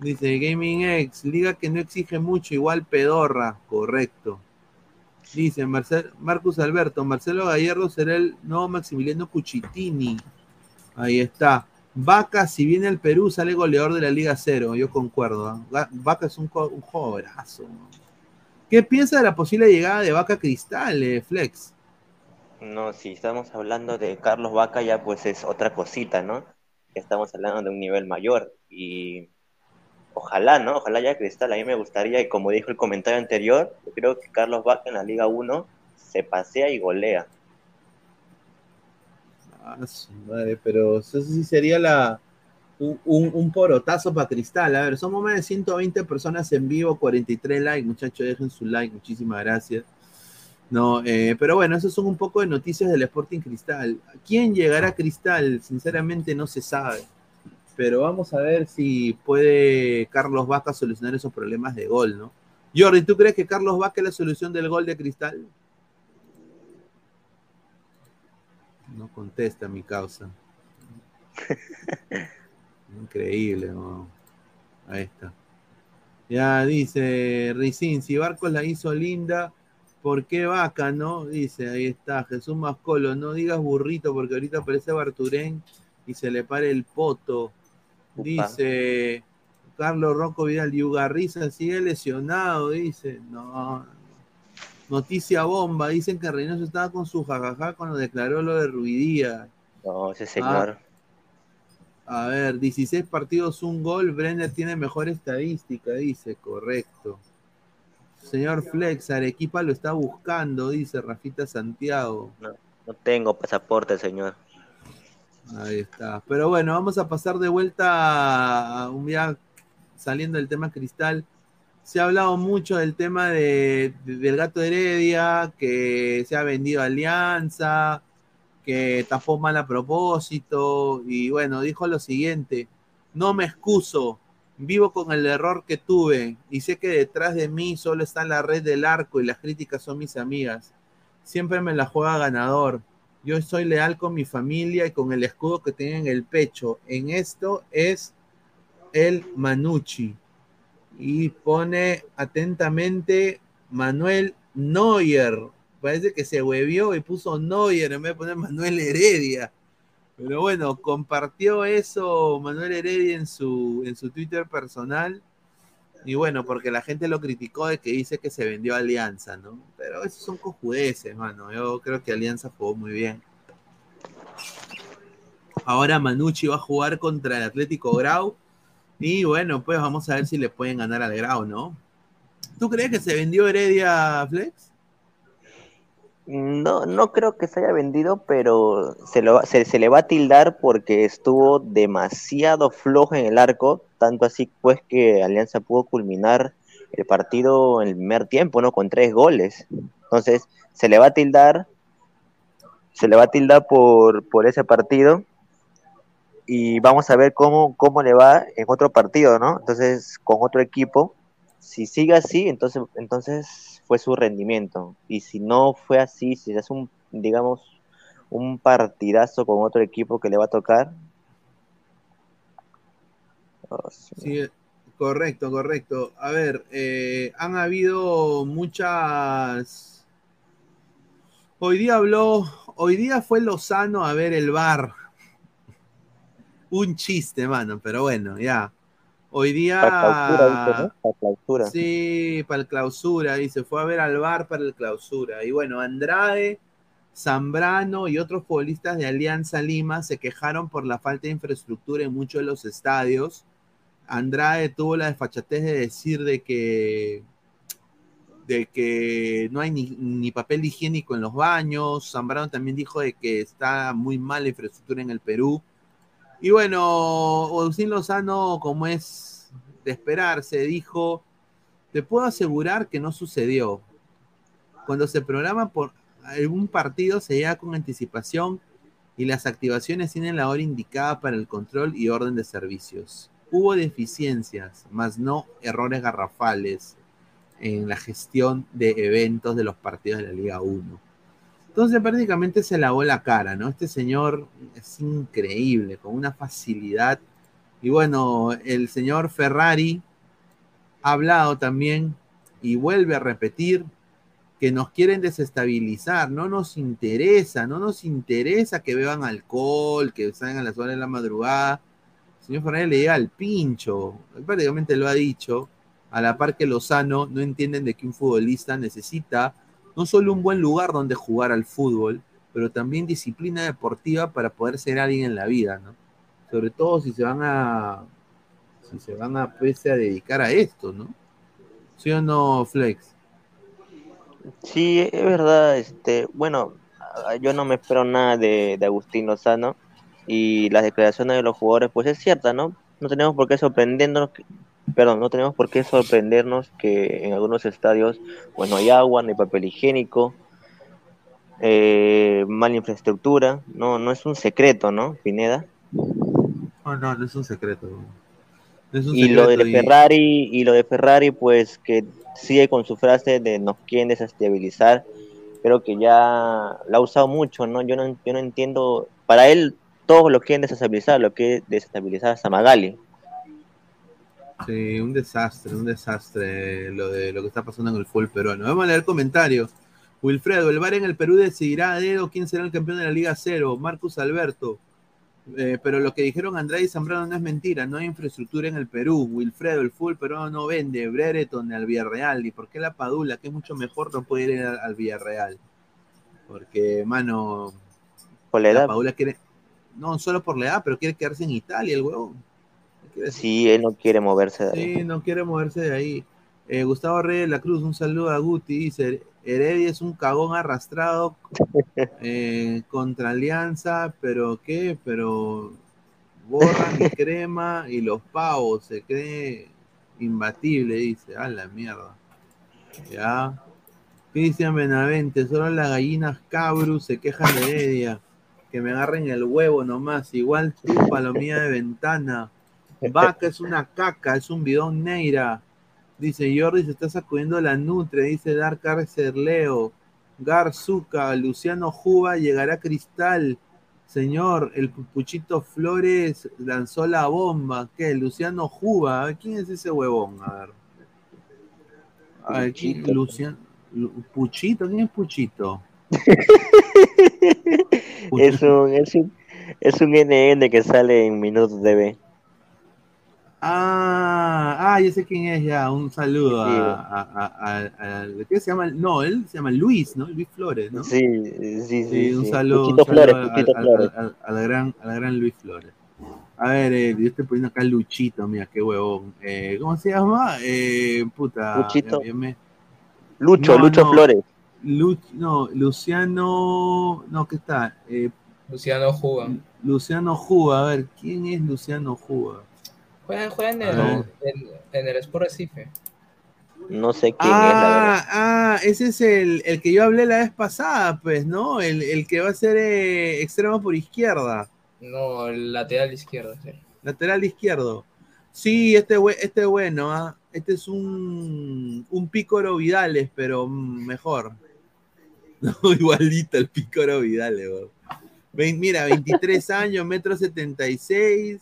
Dice Gaming X, liga que no exige mucho, igual pedorra, correcto. Dice Marcus Alberto, Marcelo Gallardo será el nuevo Maximiliano Cuchitini. Ahí está. Vaca, si viene al Perú, sale goleador de la Liga Cero, yo concuerdo. ¿ah? Vaca es un, un. ¿Qué piensa de la posible llegada de Vaca Cristal, eh, Flex? No, si estamos hablando de Carlos Vaca, ya pues es otra cosita, ¿no? Estamos hablando de un nivel mayor y ojalá, ¿no? Ojalá ya Cristal, a mí me gustaría, y como dijo el comentario anterior, yo creo que Carlos Vaca en la Liga 1 se pasea y golea. Ah, madre, pero eso sí sería la, un, un, porotazo para Cristal. A ver, somos más de 120 personas en vivo, 43 likes, muchachos, dejen su like, muchísimas gracias. No, eh, pero bueno, esos son un poco de noticias del Sporting Cristal. ¿Quién llegará a Cristal? Sinceramente no se sabe. Pero vamos a ver si puede Carlos Vaca solucionar esos problemas de gol, ¿no? Jordi, ¿tú crees que Carlos Vaca es la solución del gol de Cristal? No contesta mi causa. Increíble, ¿no? Ahí está. Ya dice Ricín, si Barcos la hizo linda, ¿Por qué vaca, no? Dice, ahí está, Jesús Mascolo, no digas burrito porque ahorita aparece Barturén y se le pare el poto. Dice Carlos Rocco Vidal, Yugarriza sigue lesionado, dice. No. Noticia bomba, dicen que Reynoso estaba con su jajaja cuando declaró lo de Ruidía. No, ese señor. Ah, a ver, 16 partidos, un gol, Brenner tiene mejor estadística, dice, correcto. Señor Flex, Arequipa lo está buscando, dice Rafita Santiago. No, no tengo pasaporte, señor. Ahí está. Pero bueno, vamos a pasar de vuelta a un día saliendo del tema cristal. Se ha hablado mucho del tema de, del gato Heredia, que se ha vendido Alianza, que tapó mal a propósito y bueno, dijo lo siguiente, no me excuso, vivo con el error que tuve y sé que detrás de mí solo está la red del arco y las críticas son mis amigas. Siempre me la juega ganador. Yo soy leal con mi familia y con el escudo que tiene en el pecho. En esto es el Manucci. Y pone atentamente Manuel Neuer. Parece que se huevió y puso Neuer en vez de poner Manuel Heredia. Pero bueno, compartió eso Manuel Heredia en su, en su Twitter personal. Y bueno, porque la gente lo criticó de que dice que se vendió Alianza, ¿no? Pero esos son cojudeces, mano. Yo creo que Alianza jugó muy bien. Ahora Manucci va a jugar contra el Atlético Grau. Y bueno, pues vamos a ver si le pueden ganar al Grau, ¿no? ¿Tú crees que se vendió Heredia Flex? No, no creo que se haya vendido, pero se, lo, se, le va a tildar porque estuvo demasiado flojo en el arco, tanto así pues que Alianza pudo culminar el partido en el primer tiempo, ¿no? Con tres goles. Entonces, se le va a tildar, se le va a tildar por, por ese partido y vamos a ver cómo, cómo le va en otro partido, ¿no? Entonces, con otro equipo, si sigue así, entonces, entonces fue su rendimiento. Y si no fue así, si es un, digamos, un partidazo con otro equipo que le va a tocar. Oh, sí, correcto, correcto. A ver, eh, han habido muchas. Hoy día habló, hoy día fue Lozano a ver el bar. Un chiste, mano, pero bueno, ya. Hoy día. Para clausura, Sí, para el clausura. Y se fue a ver al bar para el clausura. Y bueno, Andrade, Zambrano y otros futbolistas de Alianza Lima se quejaron por la falta de infraestructura en muchos de los estadios. Andrade tuvo la desfachatez de decir de que de que no hay ni, ni, papel higiénico en los baños. Zambrano también dijo de que está muy mal la infraestructura en el Perú. Y bueno, Agustín Lozano, como es de esperarse, dijo, te puedo asegurar que no sucedió. Cuando se programa por algún partido se llega con anticipación y las activaciones tienen la hora indicada para el control y orden de servicios. Hubo deficiencias, más no errores garrafales en la gestión de eventos de los partidos de la Liga 1 entonces prácticamente se lavó la cara, ¿no? Este señor es increíble, con una facilidad. Y bueno, el señor Ferrari ha hablado también y vuelve a repetir que nos quieren desestabilizar, no nos interesa, no nos interesa que beban alcohol, que salgan a las horas de la madrugada. El señor Ferrari le llega al pincho, prácticamente lo ha dicho, a la par que Lozano no entienden de que un futbolista necesita no solo un buen lugar donde jugar al fútbol, pero también disciplina deportiva para poder ser alguien en la vida, ¿no? Sobre todo si se van a si se van a pues, a dedicar a esto, ¿no? ¿Sí o no, Flex? Sí, es verdad, este, bueno, yo no me espero nada de, de Agustín Lozano y las declaraciones de los jugadores, pues es cierta, ¿no? No tenemos por qué sorprendernos perdón, no tenemos por qué sorprendernos que en algunos estadios pues no hay agua, no hay papel higiénico, eh, mala infraestructura, no, no es un secreto, ¿no, Pineda? No, no, no es un secreto. y lo de Ferrari, y lo de Ferrari, pues que sigue con su frase de nos quieren desestabilizar, creo que ya la ha usado mucho, ¿no? Yo no, yo no entiendo, para él todos lo quieren desestabilizar, lo que desestabilizar a Magali. Sí, un desastre, un desastre lo de lo que está pasando en el fútbol peruano. Vamos a leer comentarios. Wilfredo, el VAR en el Perú decidirá a dedo quién será el campeón de la Liga Cero. Marcus Alberto. Eh, pero lo que dijeron Andrade y Zambrano no es mentira, no hay infraestructura en el Perú. Wilfredo, el fútbol peruano no vende. Brereton al Villarreal. ¿Y por qué la Padula, que es mucho mejor, no puede ir al, Villarreal? Porque, mano. ¿Por la edad? Padula quiere. No, solo por la edad, pero quiere quedarse en Italia el huevón. Sí, él no quiere moverse de ahí. Sí, no quiere moverse de ahí. Eh, Gustavo Reyes de la Cruz, un saludo a Guti, dice, Heredia es un cagón arrastrado eh, contra Alianza, pero ¿qué? Pero borra mi crema y los pavos, se cree imbatible, dice, a la mierda. Ya. Cristian Benavente, solo las gallinas cabrus se quejan de Heredia. que me agarren el huevo nomás. Igual tú, palomía de ventana. Vaca es una caca, es un bidón negra. Dice Jordi, se está sacudiendo la nutre. Dice Dark Leo. Garzuca, Luciano Juba, llegará Cristal. Señor, el Puchito Flores lanzó la bomba. ¿Qué? Luciano Juba. ¿Quién es ese huevón? A ver. A ver, Luciano. Puchito, ¿quién es Puchito? es, un, es, un, es un NN que sale en Minutos B Ah, ah, yo sé quién es ya. Un saludo a, a, a, ¿Qué se llama? No, él se llama Luis, ¿no? Luis Flores, ¿no? Sí, sí, sí. un saludo, un Flores, Al, gran, al gran Luis Flores. A ver, eh, yo estoy poniendo acá Luchito, mira, qué huevón. Eh, ¿Cómo se llama? Eh, puta. Luchito. Lucho, Lucho Flores. no, Luciano. No, ¿qué está? Eh, Luciano Juga. Luciano Juga, a ver, ¿quién es Luciano Juga? Juega, en, el, en, el Sport Recife. No sé quién ah, es. Ah, ese es el, el, que yo hablé la vez pasada, pues, ¿no? El, el que va a ser eh, extremo por izquierda. No, el lateral izquierdo, sí. Lateral izquierdo. Sí, este, este bueno, ¿ah? Este es un, un Pícoro Vidales, pero mejor. No, igualito el Pícoro Vidales, Mira, 23 años, metro 76,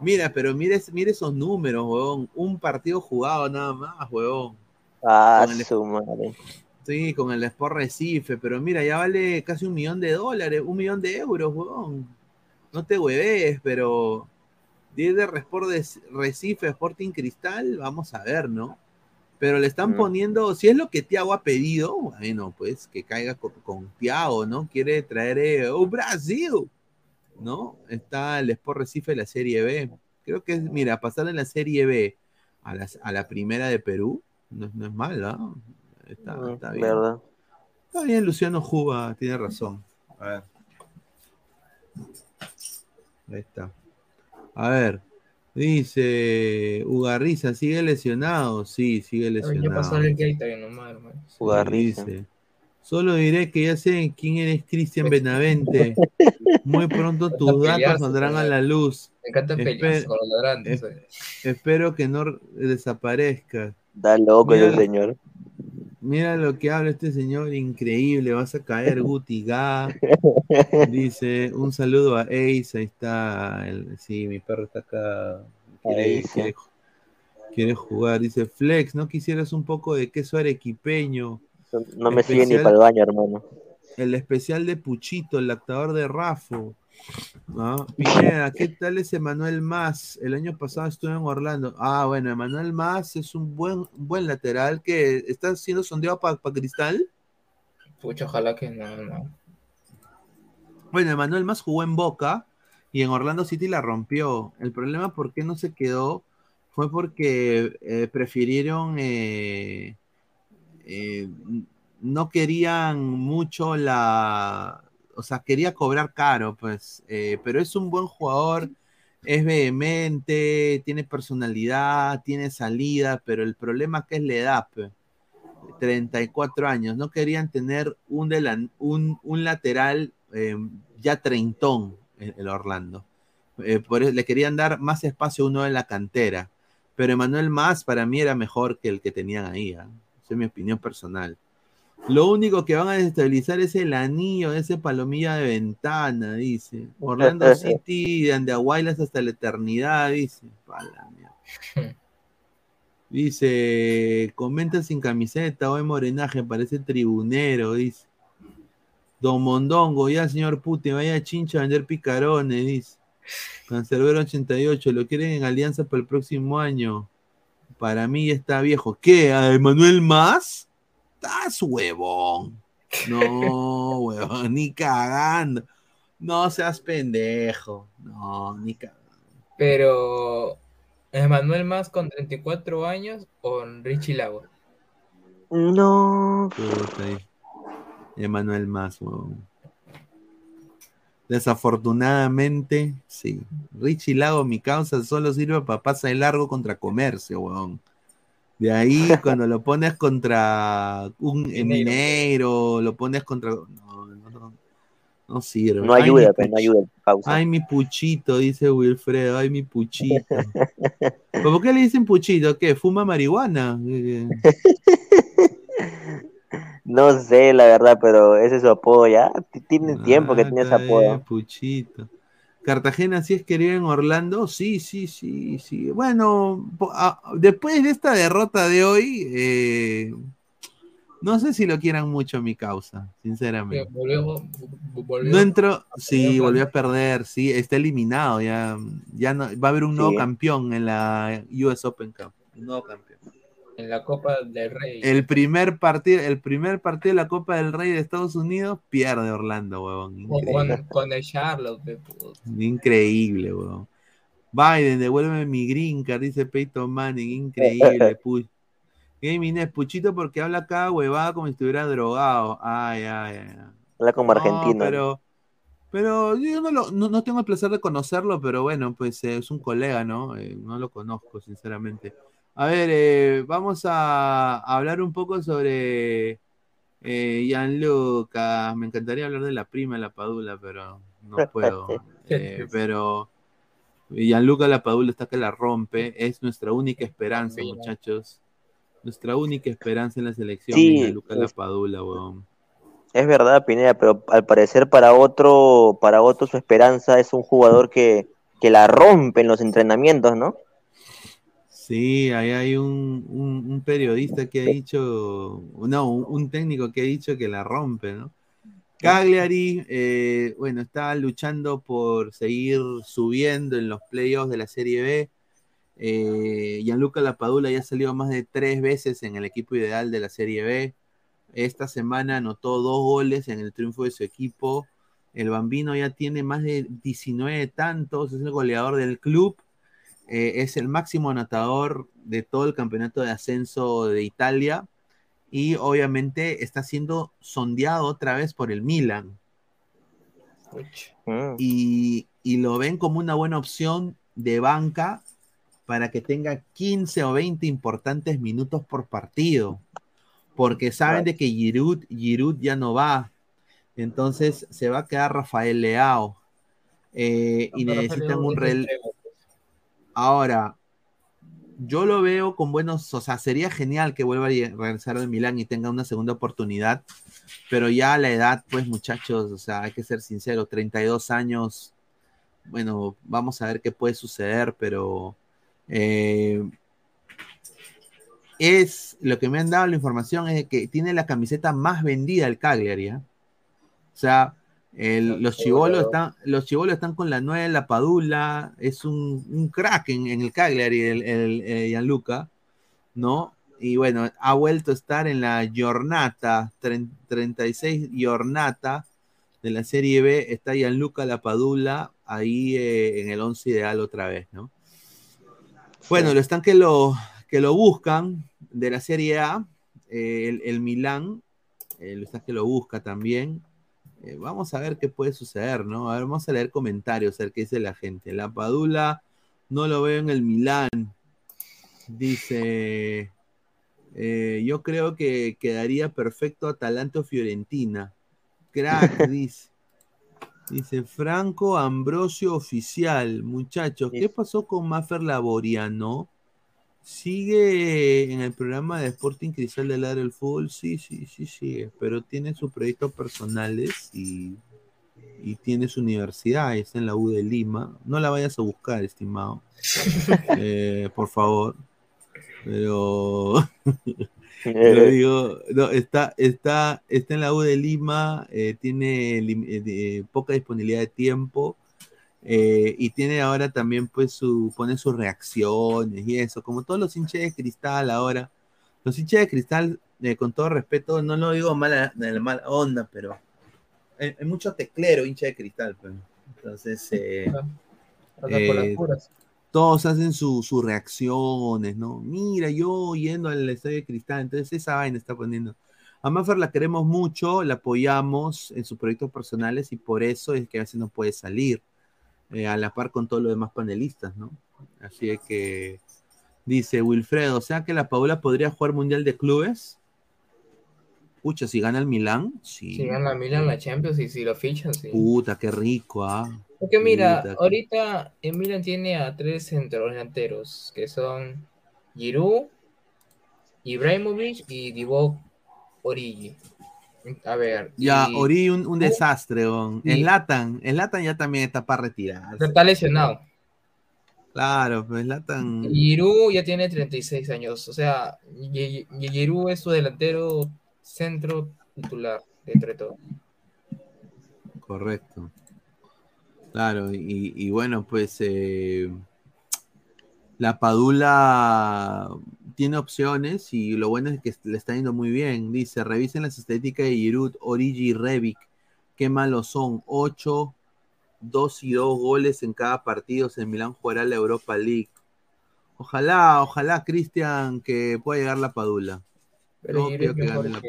Mira, pero mire, mire esos números, weón. Un partido jugado nada más, weón. Ah, su madre. Sí, con el Sport Recife, pero mira, ya vale casi un millón de dólares, un millón de euros, weón. No te hueves, pero 10 de Sport de Recife, Sporting Cristal, vamos a ver, ¿no? Pero le están mm. poniendo, si es lo que Tiago ha pedido, bueno, pues que caiga con, Tiago, ¿no? Quiere traer eh, un Brasil. ¿No? Está el Sport Recife de la Serie B. Creo que es, mira, pasar en la Serie B a la, a la primera de Perú no, no es mal, ¿no? Está, está, bien. ¿verdad? Está bien, Luciano Juba, tiene razón. A ver. Ahí está. A ver. Dice Ugarriza, ¿sigue lesionado? Sí, sigue lesionado. Ugarriza. Dice, Solo diré que ya sé quién eres Cristian Benavente. Muy pronto tus datos saldrán a la luz. Me encanta pelearse con los ladrantes. espero que no desaparezca. Da loco el señor. Mira lo que habla este señor, increíble. Vas a caer, Guti Dice, un saludo a Ace. Ahí está. El, sí, mi perro está acá. Quiere, quiere, quiere jugar. Dice, Flex, ¿no quisieras un poco de queso arequipeño? No me sigue ni para el baño, hermano. El especial de Puchito, el actador de Rafo. ¿qué tal es Emanuel Más? El año pasado estuve en Orlando. Ah, bueno, Emanuel Más es un buen, buen lateral que está siendo sondeado para Cristal. Pucha, ojalá que no, no. Bueno, Emanuel Más jugó en Boca y en Orlando City la rompió. El problema por qué no se quedó fue porque eh, prefirieron eh, eh, no querían mucho la, o sea, quería cobrar caro, pues, eh, pero es un buen jugador, es vehemente, tiene personalidad, tiene salida, pero el problema que es la edad, 34 años, no querían tener un, un, un lateral eh, ya treintón el Orlando. por eso le querían dar más espacio a uno en la cantera, pero Emanuel Más para mí era mejor que el que tenían ahí. ¿Ah? es mi opinión personal. Lo único que van a desestabilizar es el anillo, ese palomilla de ventana, dice. Orlando City de Andahuaylas hasta la eternidad, dice. Dice, comenta sin camiseta, hoy morenaje, parece tribunero, dice. Don Mondongo, ya señor Putin, vaya chincha a vender picarones, dice. Cancerbero 88, lo quieren en alianza para el próximo año. Para mí está viejo. ¿Qué? ¿A Emanuel más? Estás huevón. No, huevón, ni cagando. No seas pendejo. No, ni cagando. Pero, ¿Emanuel más con 34 años o Richie Lago? No. Emanuel más, huevón. Desafortunadamente, sí. Richie Lago, mi causa, solo sirve para pasar el largo contra comercio, weón. De ahí, cuando lo pones contra un minero, lo pones contra. No, no, No sirve. No ayuda, pero no ayuda. Pausa. Ay, mi puchito, dice Wilfredo. Ay, mi puchito. ¿Por qué le dicen puchito? ¿Qué? ¿Fuma marihuana? No sé, la verdad, pero ese es su apodo ya. Tiene tiempo que tiene ese Ah, apodo. Puchito. Cartagena sí es querido en Orlando, sí, sí, sí, sí. Bueno, después de esta derrota de hoy, eh, no sé si lo quieran mucho mi causa, sinceramente. Volvemos, No entró, sí, volvió a perder, sí, está eliminado, ya, ya no, va a haber un nuevo Sí. campeón en la US Open Cup, un nuevo campeón. En la Copa del Rey. El primer partido, el primer partido de la Copa del Rey de Estados Unidos pierde Orlando, huevón. con, con- el Charlotte. pe, puta. Increíble, weón. Biden, devuélveme mi green card, dice Peyton Manning. Increíble, pu- Gaming es puchito porque habla acá huevada como si estuviera drogado. Ay, ay, ay. Habla como No, argentino. pero, pero yo no, lo- no, no tengo el placer de conocerlo, pero bueno, pues eh, es un colega, ¿no? Eh, no lo conozco, sinceramente. A ver, eh, vamos a hablar un poco sobre eh, Gianluca. Me encantaría hablar de la prima de la Padula, pero no puedo. Eh, pero Gianluca Lapadula está que la rompe. Es nuestra única esperanza, Mira. muchachos. Nuestra única esperanza en la selección Sí, de Gianluca es- Lapadula, weón. Es verdad, Pineda, pero al parecer para otro, para otro su esperanza es un jugador que, que la rompe en los entrenamientos, ¿no? Sí, ahí hay un, un- un periodista que ha dicho, no, un, un técnico que ha dicho que la rompe, ¿no? Cagliari, eh, bueno, está luchando por seguir subiendo en los playoffs de la Serie B. Eh, Gianluca Lapadula ya ha salido más de tres veces en el equipo ideal de la Serie B. Esta semana anotó dos goles en el triunfo de su equipo. El Bambino ya tiene más de 19 tantos, es el goleador del club. Eh, es el máximo anotador de todo el campeonato de ascenso de Italia y obviamente está siendo sondeado otra vez por el Milan Mm. y, y lo ven como una buena opción de banca para que tenga 15 o 20 importantes minutos por partido, porque saben de que Giroud, Giroud ya no va, entonces se va a quedar Rafael Leao eh, y necesitan Rafael un Leao rel... entrega, pues. Ahora, yo lo veo con buenos, o sea, sería genial que vuelva a regresar de Milán y tenga una segunda oportunidad, pero ya a la edad, pues muchachos, o sea, hay que ser sincero, 32 años, bueno, vamos a ver qué puede suceder, pero eh, es lo que me han dado la información es que tiene la camiseta más vendida el Cagliari, ¿ah? O sea, el- los chivolos están, los chibolos están con la nueva la Padula, es un, un crack en, en el Cagliari, el, el, eh, Gianluca, ¿no? Y bueno, ha vuelto a estar en la Giornata, tren- 36 Giornata de la Serie B, está Gianluca Lapadula ahí eh, en el 11 ideal otra vez, ¿no? Bueno, lo están que lo, que lo buscan de la Serie A, eh, el, el Milán, eh, lo están que lo busca también. Eh, vamos a ver qué puede suceder, ¿no? A ver, vamos a leer comentarios, a ver qué dice la gente. La Padula no lo veo en el Milán. Dice, eh, yo creo que quedaría perfecto Atalanta o Fiorentina. Crack, dice. Dice Franco Ambrosio Oficial. Muchachos, ¿qué pasó con Maffer Laboriano? ¿Sigue en el programa de Sporting Cristal de Ladra el Fútbol? Sí, sí, sí, sigue. Pero tiene sus proyectos personales y, y tiene su universidad. Está en la U de Lima. No la vayas a buscar, estimado. Eh, por favor. Pero. Pero digo, no, está, está, está en la U de Lima, eh, tiene eh, poca disponibilidad de tiempo eh, y tiene ahora también pues su, pone sus reacciones y eso, como todos los hinchas de cristal ahora. Los hinchas de cristal, eh, con todo respeto, no lo digo mala, de la mala onda, pero hay, hay mucho teclero hincha de cristal. pues. Entonces, eh, eh, todos hacen su- sus reacciones, ¿no? Mira, yo yendo al estadio de cristal, entonces esa vaina está poniendo. A Maffer la queremos mucho, la apoyamos en sus proyectos personales y por eso es que a veces no puede salir eh, a la par con todos los demás panelistas, ¿no? Así es que dice Wilfredo, o sea que la Paula podría jugar Mundial de Clubes. Pucha, si gana el Milan, sí. Si gana el Milan la Champions y si lo fichan, sí. Puta, qué rico, ah. Porque mira, ahorita el Milan tiene a tres centrodelanteros, que son Giroud, Ibrahimovic y Divock Origi. A ver. Ya, Origi un, desastre, El Latan, el Latan ya también está para retirar. Está lesionado. Claro, pues Latan. Giroud ya tiene 36 años, o sea, Giroud es su delantero centro titular, entre todo. Correcto. Claro, y, bueno, pues eh, la Padula tiene opciones y lo bueno es que le está yendo muy bien. Dice, revisen las estadísticas de Giroud, Origi y Revic. Qué malos son. 8, 2 y 2 goles en cada partido. En Milán jugará la Europa League. Ojalá, ojalá, Cristian, que pueda llegar la Padula. No que gane la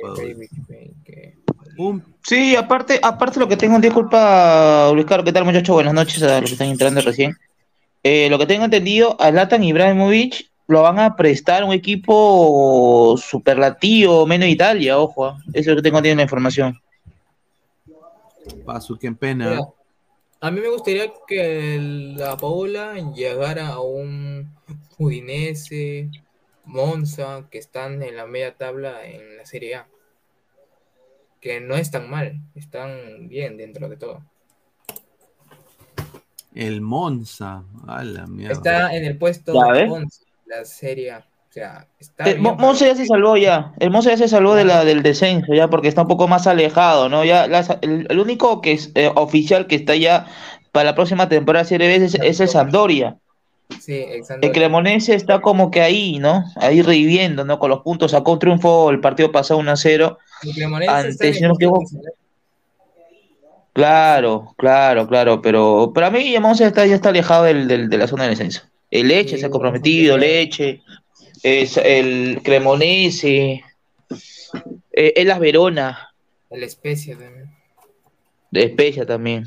Sí, aparte, aparte lo que tengo, disculpa, Luis Carlos, ¿qué tal muchachos? Buenas noches a los que están entrando recién. Eh, lo que tengo entendido, a Latan Ibrahimovic lo van a prestar un equipo superlativo, menos Italia, ojo. ¿eh? Eso es lo que tengo en la información. Paso, qué pena. a mí me gustaría que la Paola llegara a un Udinese, Monza, que están en la media tabla en la Serie A. Que no están mal, están bien dentro de todo. El Monza, a la mierda. Está en el puesto Monza, la Serie. O sea, está el Monza ya se salvó ya. El Monza ya se salvó de la, del descenso ya porque está un poco más alejado, ¿no? Ya el, único que es eh, oficial que está ya para la próxima temporada Serie B es, es el Sampdoria Sí, el Cremonese está como que ahí, ¿no? Ahí reviviendo, ¿no? Con los puntos, sacó un triunfo el partido pasado 1 a 0. Claro, claro, claro, pero para mí Monza está, ya está alejado del, de la zona de descenso. El Leche se ha comprometido, Leche, es el Cremonese, eh, es la Verona. El Especia también. De Especia también.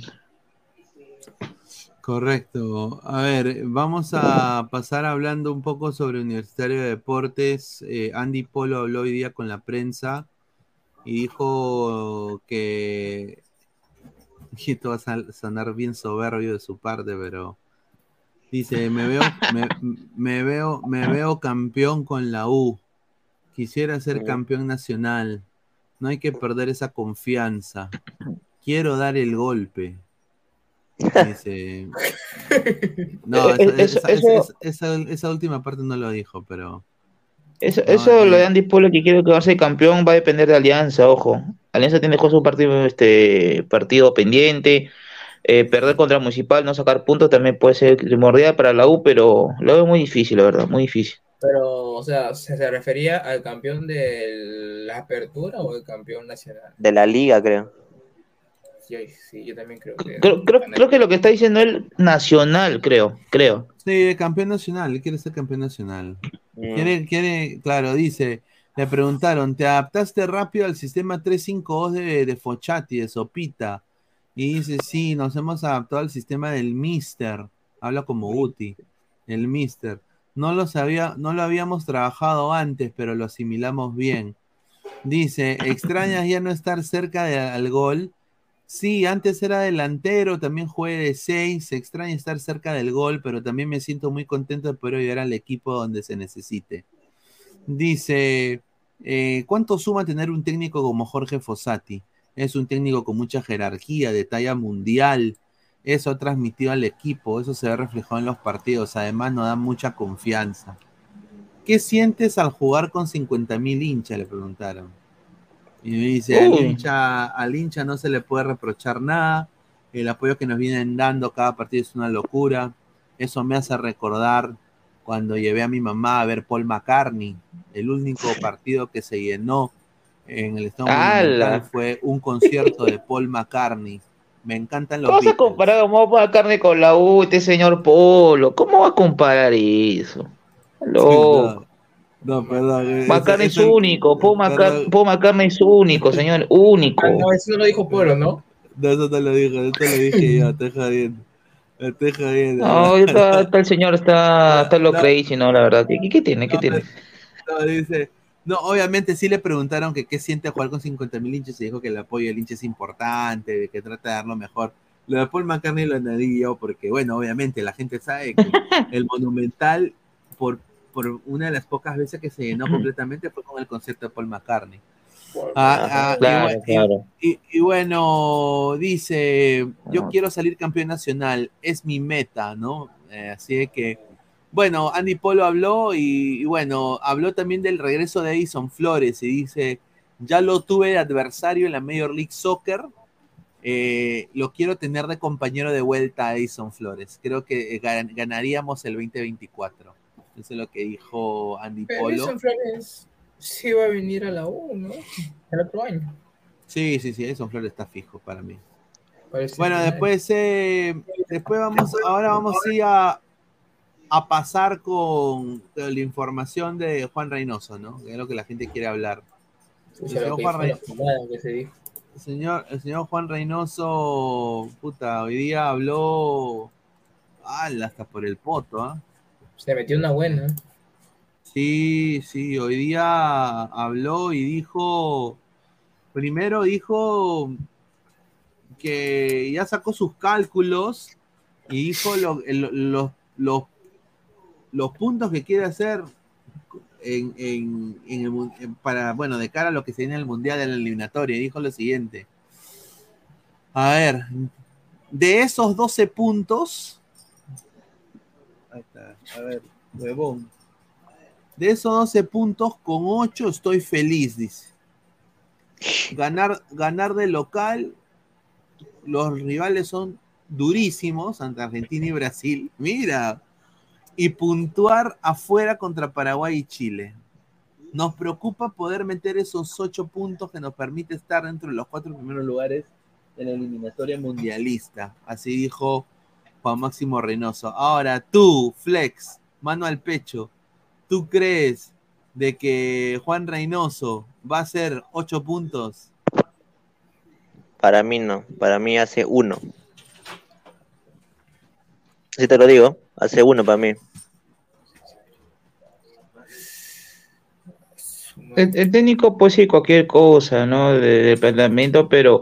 Correcto. A ver, vamos a pasar hablando un poco sobre Universitario de Deportes. Eh, Andy Polo habló hoy día con la prensa y dijo que esto va a sonar bien soberbio de su parte, pero dice, me veo, me, veo, me veo campeón con la U. Quisiera ser campeón nacional. No hay que perder esa confianza. Quiero dar el golpe. No, esa, última parte no lo dijo, pero. Eso, eso lo de Andy Polo que quiere quedarse campeón va a depender de Alianza, ojo. Alianza tiene su partido, este, partido pendiente. Eh, perder contra Municipal, no sacar puntos también puede ser primordial para la U, pero lo veo muy difícil, la verdad, muy difícil. Pero, o sea, ¿se, refería al campeón de la apertura o el campeón nacional? De la liga, creo sí, yo también creo que. Creo, que lo que está diciendo él, nacional, creo, creo. Sí, campeón nacional, él quiere ser campeón nacional. Mm. Quiere, quiere, claro, dice, le preguntaron, ¿te adaptaste rápido al sistema 352 de, de Fochati, de Sopita? Y dice, sí, nos hemos adaptado al sistema del Mister. Habla como Uti, el Mister. No lo sabía, no lo habíamos trabajado antes, pero lo asimilamos bien. Dice, extrañas ya no estar cerca del gol Sí, antes era delantero, también jugué de seis, se extraña estar cerca del gol, pero también me siento muy contento de poder ayudar al equipo donde se necesite. Dice, eh, ¿cuánto suma tener un técnico como Jorge Fossati? Es un técnico con mucha jerarquía, de talla mundial, eso ha transmitido al equipo, eso se ve reflejado en los partidos, además nos da mucha confianza. ¿Qué sientes al jugar con 50 mil hinchas? Le preguntaron. Y me dice, al hincha, al hincha no se le puede reprochar nada, el apoyo que nos vienen dando cada partido es una locura. Eso me hace recordar cuando llevé a mi mamá a ver Paul McCartney, el único partido que se llenó en el Estado fue un concierto de Paul McCartney. Me encantan los ¿Cómo vas a comparar a Paul McCartney con la U, este señor Polo? ¿Cómo va a comparar eso? Loco. No, perdón. McCartney es, único, Paul, McCartney es único, señor, único. Ah, no, eso no lo dijo Polo, ¿no? No, eso te lo dijo, eso te lo dije yo, te jodiendo. Te jodiendo. No, está, está, el señor, está, está lo crazy, ¿no? La verdad. ¿Qué, qué tiene? ¿Qué tiene? No, dice, No, obviamente sí le preguntaron que qué siente jugar con 50 mil hinchas y dijo que el apoyo del hincha es importante, que trata de dar lo mejor. Lo de Paul McCartney lo añadí yo porque, bueno, obviamente la gente sabe que el Monumental, por, por una de las pocas veces que se llenó completamente, fue con el concepto de Paul McCartney. Ah, ah, y, bueno, dice, yo quiero salir campeón nacional, es mi meta, ¿no? Eh, así que, bueno, Andy Polo habló y, bueno, habló también del regreso de Edison Flores y dice, ya lo tuve de adversario en la Major League Soccer, eh, lo quiero tener de compañero de vuelta a Edison Flores, creo que ganaríamos el 2024. Eso es lo que dijo Andy Polo. Flores sí va a venir a la U, ¿no? El otro año. Sí, sí, sí, Edison Flores está fijo para mí. bueno, después, eh, después vamos, ahora vamos a, a pasar con la información de Juan Reynoso, ¿no? Que es lo que la gente quiere hablar. El señor, Juan Reynoso, el señor, Juan Reynoso, puta, hoy día habló hasta por el poto, ¿ah? Se metió una buena. Sí, sí, hoy día habló y dijo, primero dijo que ya sacó sus cálculos y dijo los, los, puntos que quiere hacer para, bueno, de cara a lo que se viene en el Mundial de la eliminatoria. Dijo lo siguiente. A ver, de esos 12 puntos, a ver. De esos 12 puntos, con 8 estoy feliz, dice. Ganar, ganar de local, los rivales son durísimos ante Argentina y Brasil. Mira. Y puntuar afuera contra Paraguay y Chile. Nos preocupa poder meter esos 8 puntos que nos permite estar dentro de los cuatro primeros lugares de la eliminatoria mundialista. Así dijo Juan Máximo Reynoso. Ahora tú, Flex, mano al pecho. ¿Tú crees de que Juan Reynoso va a hacer ocho puntos? Para mí no, para mí hace uno. Si te lo digo, hace uno para mí. El, técnico puede decir cualquier cosa, ¿no? del planteamiento, pero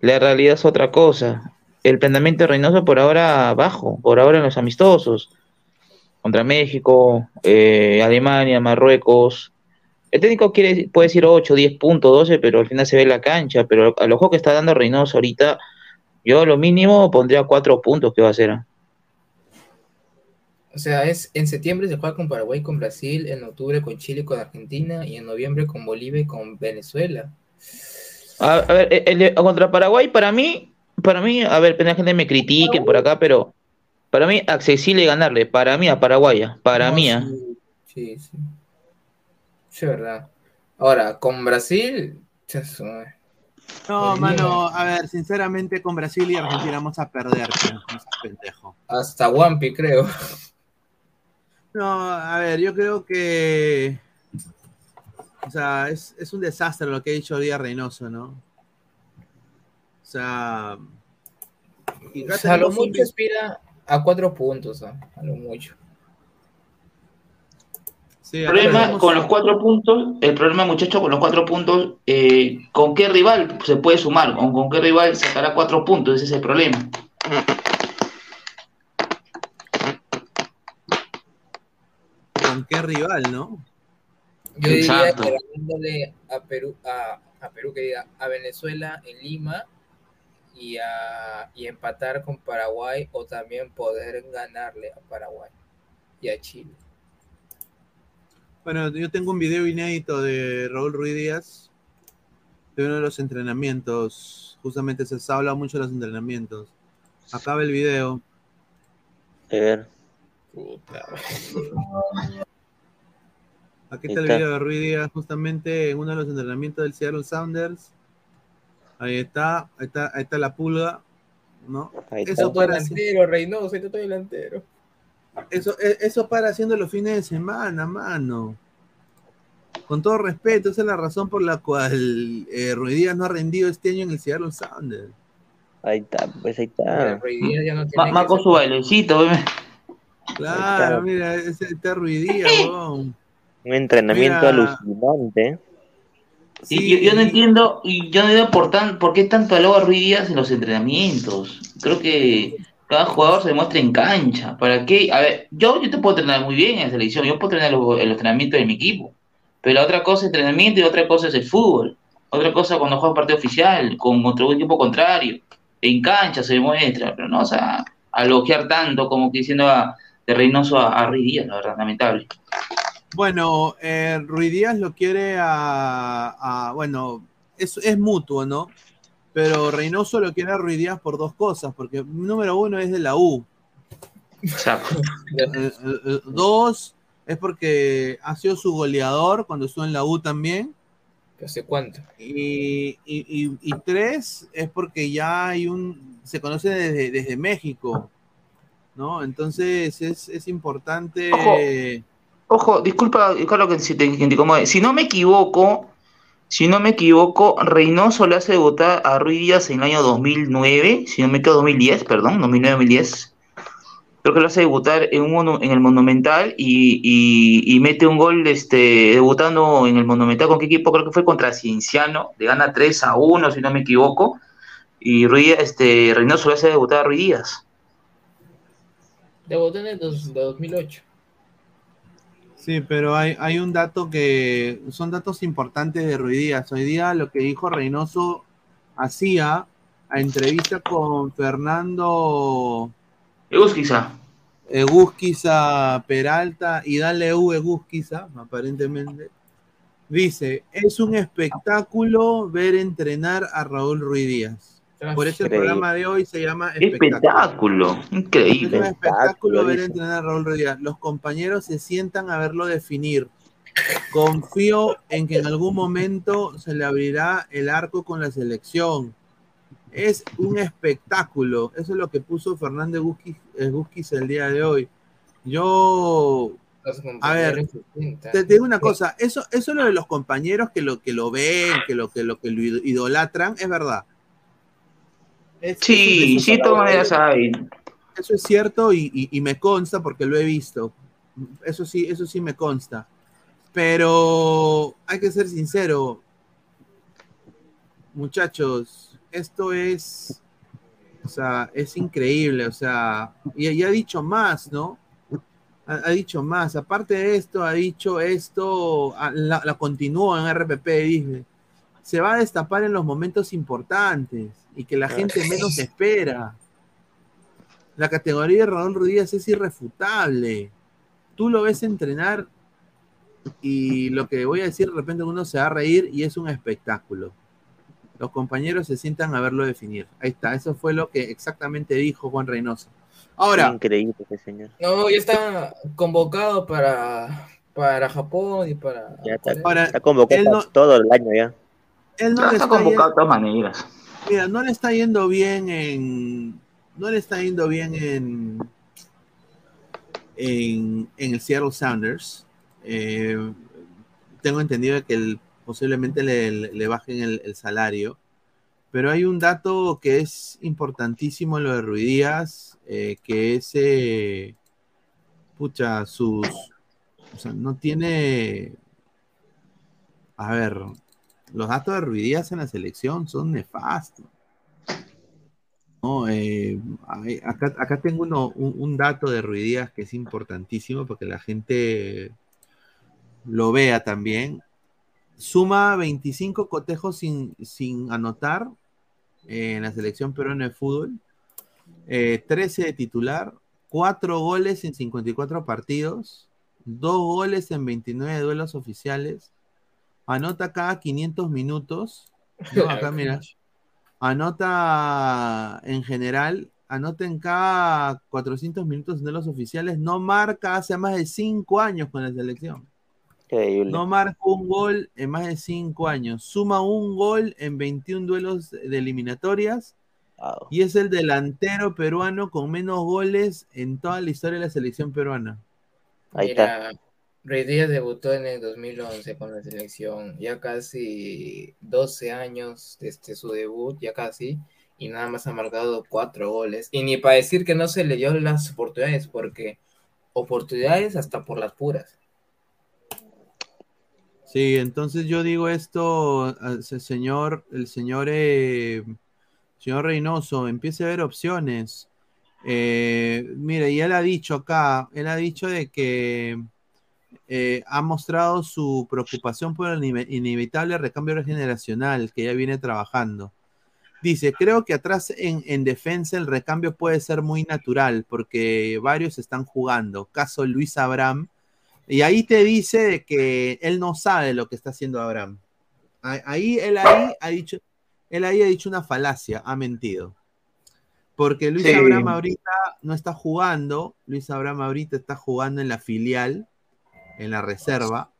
la realidad es otra cosa. El planteamiento de Reynoso por ahora bajo, por ahora en los amistosos contra México, eh, Alemania, Marruecos. El técnico quiere, puede decir 8, 10 puntos, 12, pero al final se ve la cancha. Pero a lo que está dando Reynoso ahorita, yo lo mínimo pondría 4 puntos que va a ser. O sea, es en septiembre se juega con Paraguay, con Brasil, en octubre con Chile, con Argentina y en noviembre con Bolivia y con Venezuela. A, ver, contra Paraguay, para mí, para mí, a ver, la gente me critique por acá, pero para mí, accesible ganarle. Para mí, a Paraguay. Para mí. ¿ah? Sí, sí. Sí, verdad. Ahora, con Brasil. No, mano, a ver, sinceramente con Brasil y Argentina vamos a perder, pendejo. Hasta Wampi, creo. No, a ver, yo creo que. O sea, es, es un desastre lo que ha dicho Díaz Reynoso, ¿no? O sea. o sea, lo mucho aspira a cuatro puntos, a lo mucho. el problema con los cuatro puntos, el problema muchacho con los cuatro puntos, eh, ¿con qué rival se puede sumar? ¿Con, ¿Con qué rival sacará cuatro puntos? Ese es el problema. Qué rival, no? Yo diría que ganándole a Perú, a, a Perú, que diga, a Venezuela en Lima y, a, y empatar con Paraguay o también poder ganarle a Paraguay y a Chile. Bueno, yo tengo un video inédito de Raúl Ruiz Díaz de uno de los entrenamientos. Justamente se habla mucho de los entrenamientos. Acaba el video. A ver. Aquí está el video de Ruiz Díaz, justamente en uno de los entrenamientos del Seattle Sounders Ahí está, ahí está, ahí está la pulga, ¿no? eso para delantero, Reynoso, ahí está delantero. Eso, e, eso para haciendo los fines de semana, mano. Con todo respeto, esa es la razón por la cual eh, Ruidías no ha rendido este año en el Seattle Sounders. Ahí está, pues ahí está. Ya no tiene Ma, su bailecito, Claro, mira, ese está Ruidías, Un entrenamiento alucinante. Y yo, no entiendo, y yo no entiendo por, tan, por qué tanto alaba a Ruiz Díaz en los entrenamientos. Creo que cada jugador se demuestra en cancha. ¿Para qué? A ver, yo, yo te puedo entrenar muy bien en la selección, yo puedo entrenar los, el entrenamiento de mi equipo. Pero la otra cosa es entrenamiento y otra cosa es el fútbol. Otra cosa cuando juegas partido oficial, con otro equipo contrario. En cancha se demuestra, pero no, o sea, aloquear tanto como que diciendo a, de Reynoso a, a Ruiz Díaz, la verdad, lamentable. Bueno, eh, Ruiz Díaz lo quiere a, bueno, es, es, mutuo, ¿no? Pero Reynoso lo quiere a Ruiz Díaz por dos cosas, porque número uno es de la U. Exacto. Eh, eh, dos es porque ha sido su goleador cuando estuvo en la U también. ¿Hace cuánto? Y, y, y, tres es porque ya hay un, se conoce desde, desde México, ¿no? Entonces es, es importante... Ojo, disculpa, Carlos, que si te, Si no me equivoco, si no me equivoco, Reynoso le hace debutar a Ruiz Díaz en el año 2009, si no me equivoco, 2010, perdón, 2009-2010. Creo que lo hace debutar en, un, en el Monumental y, mete un gol este, debutando en el Monumental. ¿Con qué equipo? Creo que fue contra Cienciano. Le gana 3 a 1, si no me equivoco. Y Ruiz, este, Reynoso le hace debutar a Ruiz Díaz. Debutó en el 2008. Sí, pero hay, hay un dato que son datos importantes de Ruiz Díaz. Hoy día lo que dijo Reynoso hacía a entrevista con Fernando Egusquiza. Egusquiza Peralta y Dale U Egusquiza, aparentemente. Dice, es un espectáculo ver entrenar a Raúl Ruiz Díaz. Por eso el programa de hoy se llama Espectáculo. Increíble. Es un espectáculo ver entrenar a Raúl Rodríguez. Los compañeros se sientan a verlo definir. Confío en que en algún momento se le abrirá el arco con la selección. Es un espectáculo. Eso es lo que puso Fernández Gusquis el día de hoy. Yo a ver, te, digo una cosa, eso, eso es lo de los compañeros que lo que lo ven, que lo que lo que lo idolatran, es verdad sí, sí, todavía saben. Eso es cierto y, me consta porque lo he visto. Eso sí, eso sí me consta. Pero hay que ser sincero, muchachos, esto es, o sea, es increíble, o sea, y, ha dicho más, ¿no? Ha, dicho más. Aparte de esto, ha dicho esto, la, la continúa en RPP, dice, se va a destapar en los momentos importantes y que la gente menos espera. La categoría de Raúl Rodríguez es irrefutable. Tú lo ves entrenar y lo que voy a decir de repente uno se va a reír y es un espectáculo. Los compañeros se sientan a verlo definir. Ahí está, eso fue lo que exactamente dijo Juan Reynoso. Ahora. Increíble señor. No, ya está convocado para, para Japón y para. Ya está, convocado todo el año ya. Él no, está convocado de todas maneras. Mira, no le está yendo bien en. No le está yendo bien en. En, el Seattle Sounders. Eh, tengo entendido que posiblemente le, bajen el, salario. Pero hay un dato que es importantísimo en lo de Ruidías, eh, que es. Eh, pucha, sus. O sea, no tiene. A ver, los datos de Ruidías en la selección son nefastos. Eh, acá, tengo un, dato de Ruidías que es importantísimo porque la gente lo vea también. Suma 25 cotejos sin, sin anotar en la selección peruana de fútbol, 13 eh, de titular, 4 goles en 54 partidos, 2 goles en 29 duelos oficiales, anota cada 500 minutos. acá mira. Anota en general, anota en cada 400 minutos de los oficiales. No marca hace más de 5 años con la selección. No marca un gol en más de 5 años. Suma un gol en 21 duelos de eliminatorias. Y es el delantero peruano con menos goles en toda la historia de la selección peruana. Ahí está. Rey Díaz debutó en el 2011 con la selección, ya casi 12 años desde su debut, ya casi, y nada más ha marcado cuatro goles. Y ni para decir que no se le dio las oportunidades, porque oportunidades hasta por las puras. Sí, entonces yo digo esto, señor, el señor, eh, señor Reynoso, empiece a ver opciones. Eh, mire, y él ha dicho acá, él ha dicho de que eh, ha mostrado su preocupación por el inevitable recambio generacional que ya viene trabajando. Dice, creo que atrás en, en, defensa el recambio puede ser muy natural porque varios están jugando. Caso Luis Abraham, y ahí te dice que él no sabe lo que está haciendo Abraham. Ahí él ahí ha dicho, él ahí ha dicho una falacia, ha mentido. Porque Luis Abraham ahorita no está jugando, Luis Abraham ahorita está jugando en la filial, en la reserva,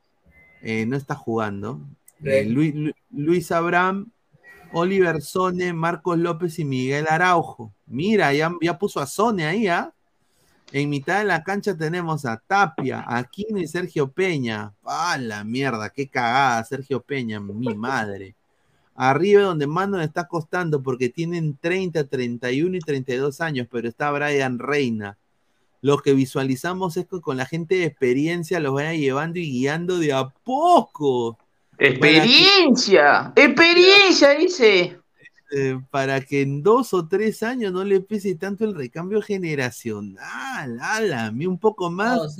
eh, no está jugando. Eh, Luis, Luis, Abraham, Oliver Sone, Marcos López y Miguel Araujo. Mira, ya, ya puso a Sone ahí, ¿ah? En mitad de la cancha tenemos a Tapia, Aquino y Sergio Peña. ¡Ah, la mierda! ¡Qué cagada, Sergio Peña! Mi madre. Arriba donde más nos está costando porque tienen 30, 31 y 32 años, pero está Brian Reina. Lo que visualizamos es que con la gente de experiencia los vaya llevando y guiando de a poco. ¡Experiencia! ¡Experiencia! Dice. Eh, para que en dos o tres años no le pese tanto el recambio generacional. ¡Hala! un poco más.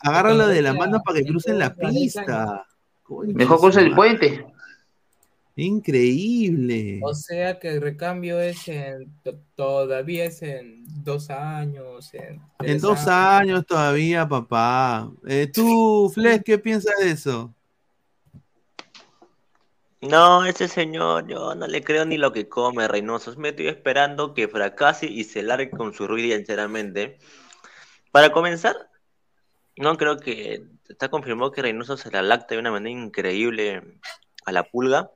Agárralo de la mano para que crucen la pista. Mejor cruza el puente. Increíble. O sea que el recambio es en todavía es en dos años. En, dos años. todavía, papá. Eh, tú, Flex, ¿qué piensas de eso? No, ese señor, yo no le creo ni lo que come, Reynoso. Me estoy esperando que fracase y se largue con su ruido, sinceramente. Para comenzar, no creo que está confirmado que Reynoso se la lacta de una manera increíble a la pulga.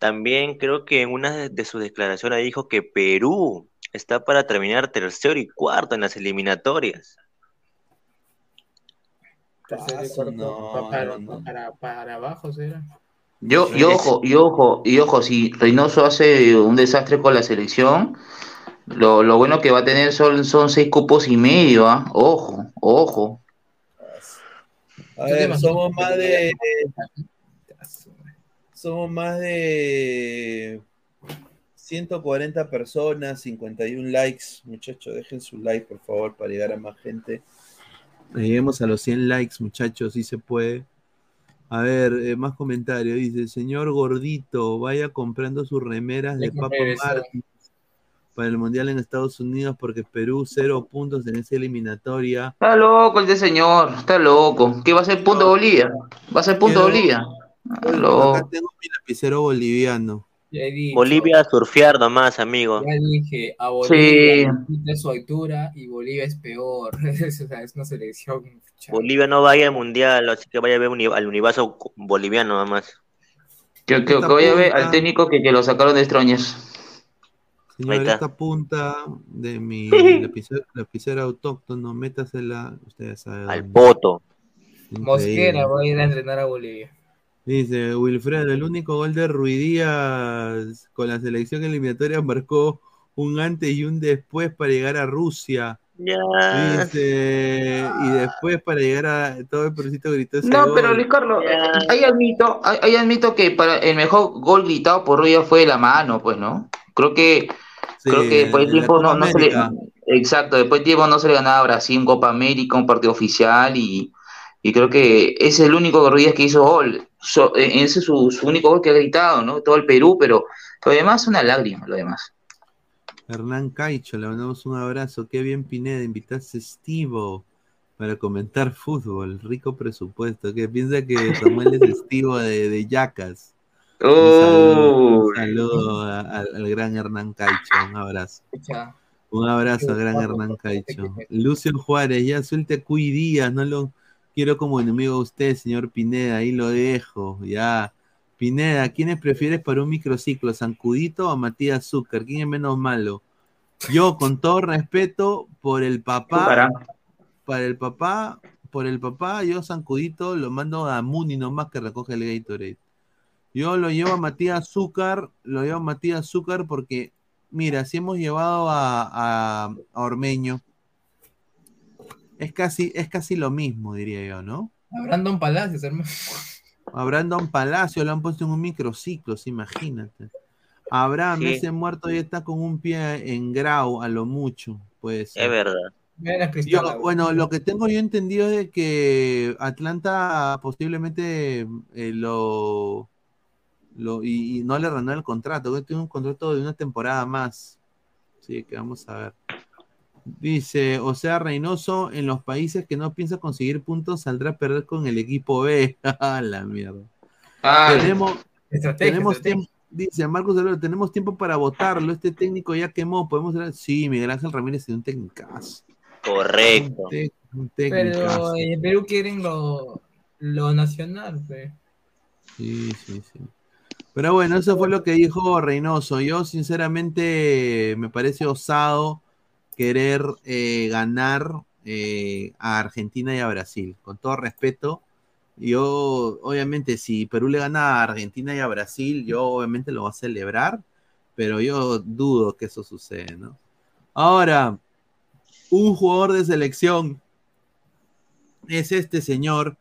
También creo que en una de sus declaraciones dijo que Perú está para terminar tercero y cuarto en las eliminatorias. para, para abajo será. Yo, y ojo, y ojo, y ojo, si Reynoso hace un desastre con la selección, lo, lo bueno que va a tener son, son seis cupos y medio, ¿ah? Ojo, ojo. A ver, somos más de. Somos más de 140 personas, 51 likes. Muchachos, dejen su like, por favor, para llegar a más gente. Lleguemos a los 100 likes, muchachos, si se puede. A ver, eh, más comentarios. Dice, señor gordito, vaya comprando sus remeras de Papa Martins para el Mundial en Estados Unidos porque Perú cero puntos en esa eliminatoria. Está loco el de señor, está loco. ¿Qué va a ser punto Bolivia? Va a ser punto Bolivia. Acá tengo mi lapicero boliviano. Bolivia a surfear nomás, amigo. Ya dije, a Bolivia sí. su altura y Bolivia es peor. es una selección. Bolivia no vaya al mundial, así que vaya a ver al universo boliviano nomás. Que, que, vaya a ver al técnico que, que lo sacaron de Estroñas. Señor, esta punta de mi lapicero, autóctono, métasela, ustedes saben. Al poto. Mosquera, voy a ir a entrenar a Bolivia. Dice Wilfredo, el único gol de Ruidías con la selección eliminatoria marcó un antes y un después para llegar a Rusia. Dice, y después para llegar a todo el procesito gritó No, pero Luis Carlos, ahí admito, ahí admito que para el mejor gol gritado por Ruidías fue la mano, pues, ¿no? Creo que creo que después de tiempo no, no se le, exacto, después de tiempo no se le ganaba a Brasil en Copa América, un partido oficial y y creo que ese es el único Ruiz que hizo gol. E, ese es su, único gol que ha gritado, ¿no? Todo el Perú, pero lo demás una lágrima, lo demás. Hernán Caicho, le mandamos un abrazo. Qué bien, Pineda, invitaste a Estivo para comentar fútbol. Rico presupuesto. Que piensa que Samuel es Estivo de, de Yacas. Un saludo, al gran Hernán Caicho. Un abrazo. Un abrazo al gran Hernán Caicho. Lucio Juárez, ya suelte Cuy Díaz, no lo quiero como enemigo a usted, señor Pineda, ahí lo dejo, ya. Pineda, ¿quiénes prefieres para un microciclo, Sancudito o Matías Zúcar? ¿Quién es menos malo? Yo, con todo respeto, por el papá, para el papá, por el papá, yo Sancudito lo mando a Muni nomás que recoge el Gatorade. Yo lo llevo a Matías Zúcar, lo llevo a Matías Zúcar porque, mira, si hemos llevado a, a, a Ormeño, es casi, es casi lo mismo, diría yo, ¿no? A Brandon Palacios, hermano. A Brandon Palacio lo han puesto en un microciclo, imagínate. Abraham, Sí. ese muerto ya está con un pie en grau, a lo mucho. Pues. Es verdad. Yo, bueno, lo que tengo yo entendido es de que Atlanta posiblemente eh, lo, lo y, y no le renueva el contrato, que tiene un contrato de una temporada más. Sí, que vamos a ver. Dice, o sea, Reynoso en los países que no piensa conseguir puntos saldrá a perder con el equipo B. A la mierda. Ah, tenemos tenemos tiempo, dice Marcos Álvaro, tenemos tiempo para votarlo. Este técnico ya quemó. Podemos hablar- Sí, Miguel Ángel Ramírez es un técnicazo. Correcto. Un tec- un técnicazo. Pero en Perú quieren lo, lo nacional, pues. Sí, sí, sí. Pero bueno, eso fue lo que dijo Reynoso. Yo, sinceramente, me parece osado querer eh, ganar eh, a Argentina y a Brasil. Con todo respeto, yo, obviamente, si Perú le gana a Argentina y a Brasil, yo obviamente lo voy a celebrar, pero yo dudo que eso suceda, ¿no? Ahora, un jugador de selección es este señor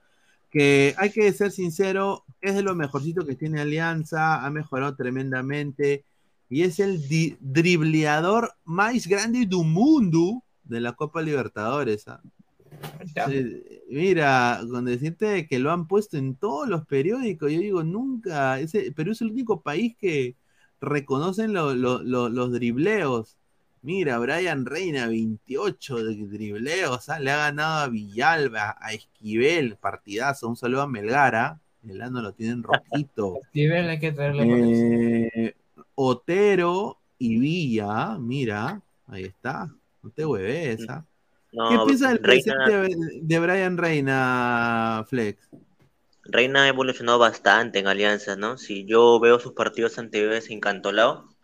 que hay que ser sincero, es de lo mejorcito que tiene Alianza, ha mejorado tremendamente y es el dribleador más grande del mundo de la Copa Libertadores. ¿ah? Mira, con decirte que lo han puesto en todos los periódicos, yo digo, nunca, ese, Perú es el único país que reconocen lo- lo- lo- los dribleos. Mira, Brian Reina, 28 de dribleos, ¿ah? le ha ganado a Villalba, a Esquivel, partidazo, un saludo a Melgara, el ano lo tienen rojito. Esquivel hay que traerle. Eh, Otero y Villa, mira, ahí está, no te hueves, ¿ah? No, ¿Qué piensas del presente de Brian Reina, Flex? Reina ha evolucionado bastante en Alianza, ¿no? Si yo veo sus partidos anteriores en Cantolao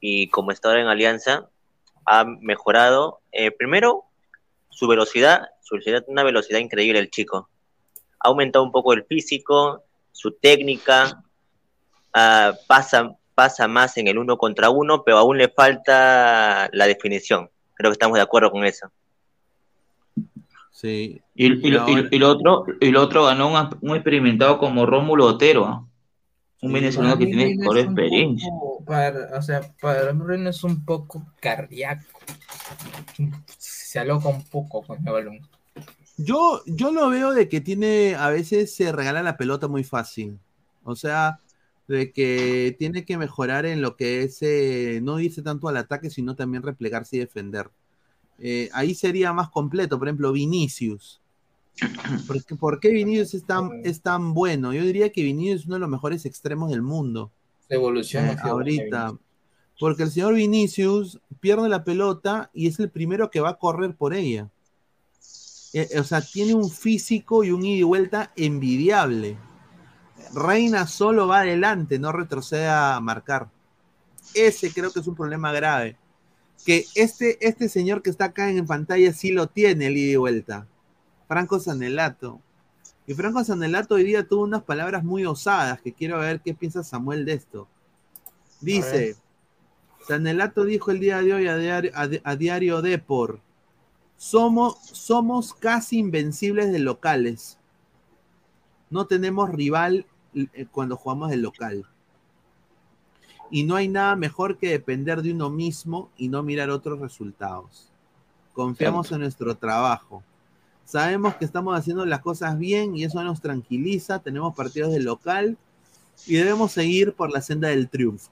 y como está ahora en Alianza, ha mejorado. eh, primero, su velocidad, su velocidad, una velocidad increíble el chico. Ha aumentado un poco el físico, su técnica, ah, pasa, pasa más en el uno contra uno, pero aún le falta la definición. Creo que estamos de acuerdo con eso. Sí. Y, y- y- y- y lo otro, y lo otro ganó un, un experimentado como Rómulo Otero, ¿ah? un venezolano que tiene por experiencia. poco- para- o sea, para mí Reina es un poco cardíaco. Se aloca un poco con el balón. Yo, yo lo veo de que tiene, a veces se regala la pelota muy fácil. O sea, de que tiene que mejorar en lo que es, eh, no irse tanto al ataque, sino también replegarse y defender. Eh, ahí sería más completo, por ejemplo, Vinicius. ¿Por qué, por qué Vinicius es tan, es tan bueno? Yo diría que Vinicius es uno de los mejores extremos del mundo. Su evolución Eh, ahorita. Porque el señor Vinicius pierde la pelota y es el primero que va a correr por ella. Eh, o sea, tiene un físico y un ida y vuelta envidiable. Reina solo va adelante, no retrocede a marcar. Ese creo que es un problema grave. Que este, este señor que está acá en pantalla sí lo tiene el ida y vuelta. Franco Sanelato. Y Franco Sanelato hoy día tuvo unas palabras muy osadas que quiero ver qué piensa Samuel de esto. Dice, Sanelato dijo el día de hoy a Diario, a, a Diario Depor, somos, somos casi invencibles de locales. No tenemos rival cuando jugamos de local. Y no hay nada mejor que depender de uno mismo y no mirar otros resultados. Confiamos en nuestro trabajo. Sabemos que estamos haciendo las cosas bien y eso nos tranquiliza. Tenemos partidos de local y debemos seguir por la senda del triunfo.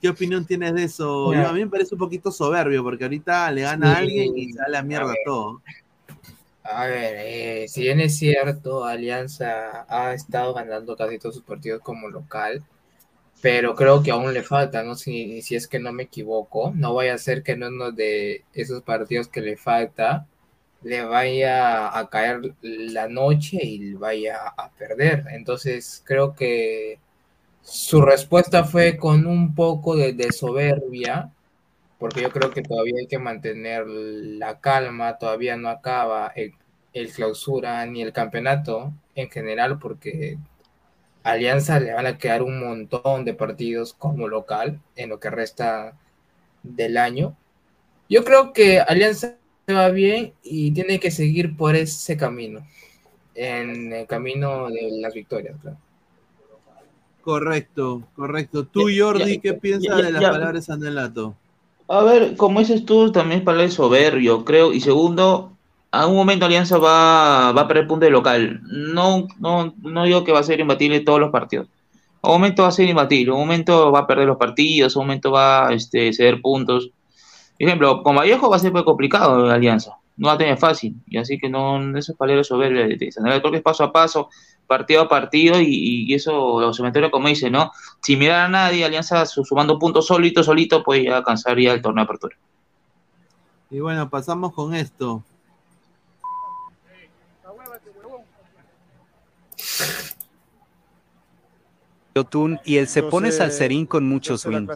¿Qué opinión tienes de eso? Yo, a mí me parece un poquito soberbio porque ahorita le gana a alguien y se da la mierda A todo. A ver, eh, si bien es cierto, Alianza ha estado ganando casi todos sus partidos como local, pero creo que aún le falta, ¿no? Si, si es que no me equivoco, no vaya a ser que en uno de esos partidos que le falta le vaya a caer la noche y vaya a perder. Entonces creo que su respuesta fue con un poco de, de soberbia, porque yo creo que todavía hay que mantener la calma, todavía no acaba el, el clausura ni el campeonato en general, porque a Alianza le van a quedar un montón de partidos como local en lo que resta del año. Yo creo que Alianza va bien y tiene que seguir por ese camino. en el camino de las victorias, claro. Correcto, correcto. Tú, Jordi, ¿qué piensas de las palabras de Sanelato? A ver, como dices tú, también para el soberbio, creo. Y segundo, a un momento Alianza va, va a perder punto de local. No, no, no digo que va a ser imbatible todos los partidos. A un momento va a ser imbatible, a un momento va a perder los partidos, a un momento va a este, ceder puntos. Por ejemplo, con Vallejo va a ser muy complicado Alianza. No va a tener fácil. Y así que no, eso es palero soberbio de, de Creo que es paso a paso, partido a partido, y, y eso, los cementerios, como dice, ¿no? Si mirar a nadie, Alianza sumando puntos solito, solito, pues ya alcanzaría el torneo de apertura. Y bueno, pasamos con esto. y él se pone salserín con mucho swing.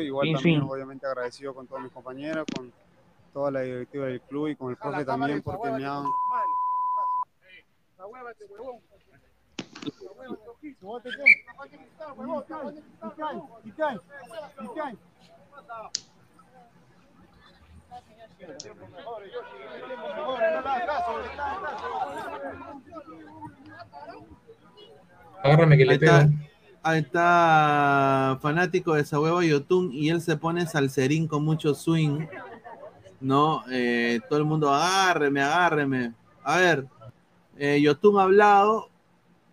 Igual también, obviamente, agradecido con todos mis compañeros, con toda la directiva del club y con el profe también, porque me han. Agárrame que le pego. Ahí está fanático de esa hueva Yotun y él se pone salserín con mucho swing. ¿No? Eh, todo el mundo agárreme, agárreme. A ver, eh, Yotun ha hablado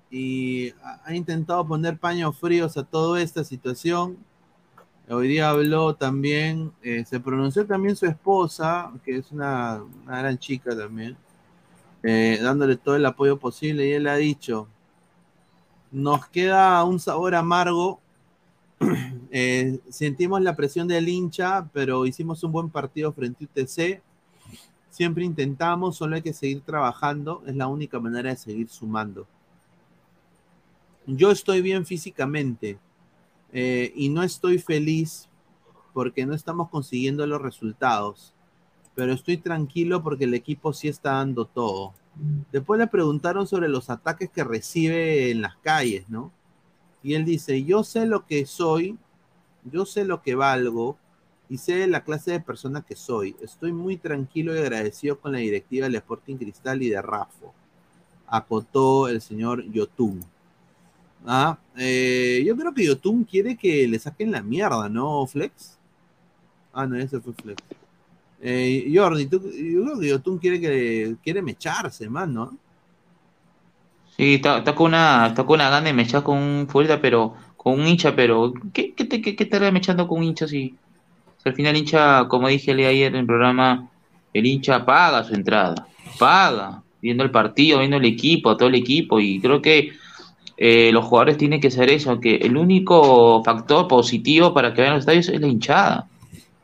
y ha intentado poner paños fríos a toda esta situación. Hoy día habló también, eh, se pronunció también su esposa, que es una, gran chica también, eh, dándole todo el apoyo posible y él ha dicho, nos queda un sabor amargo. Eh, sentimos la presión del hincha, pero hicimos un buen partido frente a UTC. Siempre intentamos, solo hay que seguir trabajando. Es la única manera de seguir sumando. Yo estoy bien físicamente eh, y no estoy feliz porque no estamos consiguiendo los resultados, pero estoy tranquilo porque el equipo sí está dando todo. Después le preguntaron sobre los ataques que recibe en las calles, ¿no? Y él dice, yo sé lo que soy, yo sé lo que valgo y sé la clase de persona que soy. Estoy muy tranquilo y agradecido con la directiva del Sporting Cristal y de Rafo. Acotó el señor Yotun. Ah, eh, yo creo que Yotun quiere que le saquen la mierda, ¿no, Flex? Ah, no, ese fue Flex. Eh, Jordi, yo creo que Yotun quiere que quiere mecharse, man, ¿no? Sí, está, con una, está con una gana de con un fuerza, pero con un hincha, pero ¿qué, qué te, qué, qué mechando con un hincha si, al final el hincha, como dije ayer en el programa, el hincha paga su entrada, paga, viendo el partido, viendo el equipo, todo el equipo, y creo que eh, los jugadores tienen que ser eso, que el único factor positivo para que vayan a los estadios es la hinchada.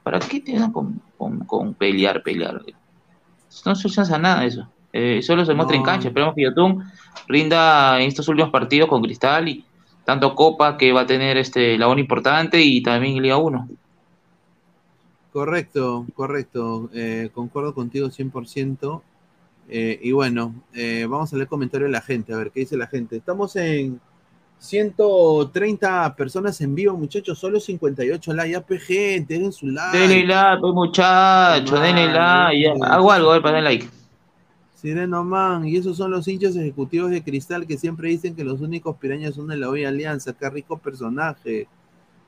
¿Para qué te dan con, con, pelear, pelear? No se usa nada eso. Eh, solo se muestra en cancha. Esperemos que Yotun rinda en estos últimos partidos con Cristal y tanto Copa que va a tener este labor importante y también Liga 1. Correcto, correcto. Eh, concuerdo contigo 100%. Eh, y bueno, eh, vamos a leer comentarios de la gente, a ver qué dice la gente. Estamos en 130 personas en vivo, muchachos, solo 58 like. Ya, gente, den su like. Denle like, pues, muchachos, denle like. Hago algo, a ver, para like. Sireno Man, y esos son los hinchas ejecutivos de Cristal que siempre dicen que los únicos pirañas son de la hoy Alianza. Qué rico personaje.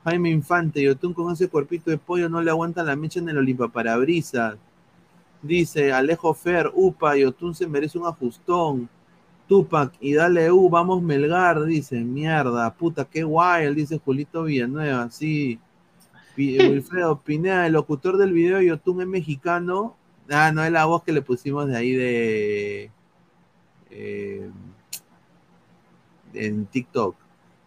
Jaime Infante, Yotun con ese cuerpito de pollo no le aguanta la mecha en el Olimpaparabrisas. Dice Alejo Fer, Upa, Yotun se merece un ajustón. Tupac, y dale U, vamos Melgar, dice, mierda, puta, qué guay, dice Julito Villanueva, sí. Wilfredo Pineda, el locutor del video Yotun es mexicano. Ah, no es la voz que le pusimos de ahí de. Eh, en TikTok.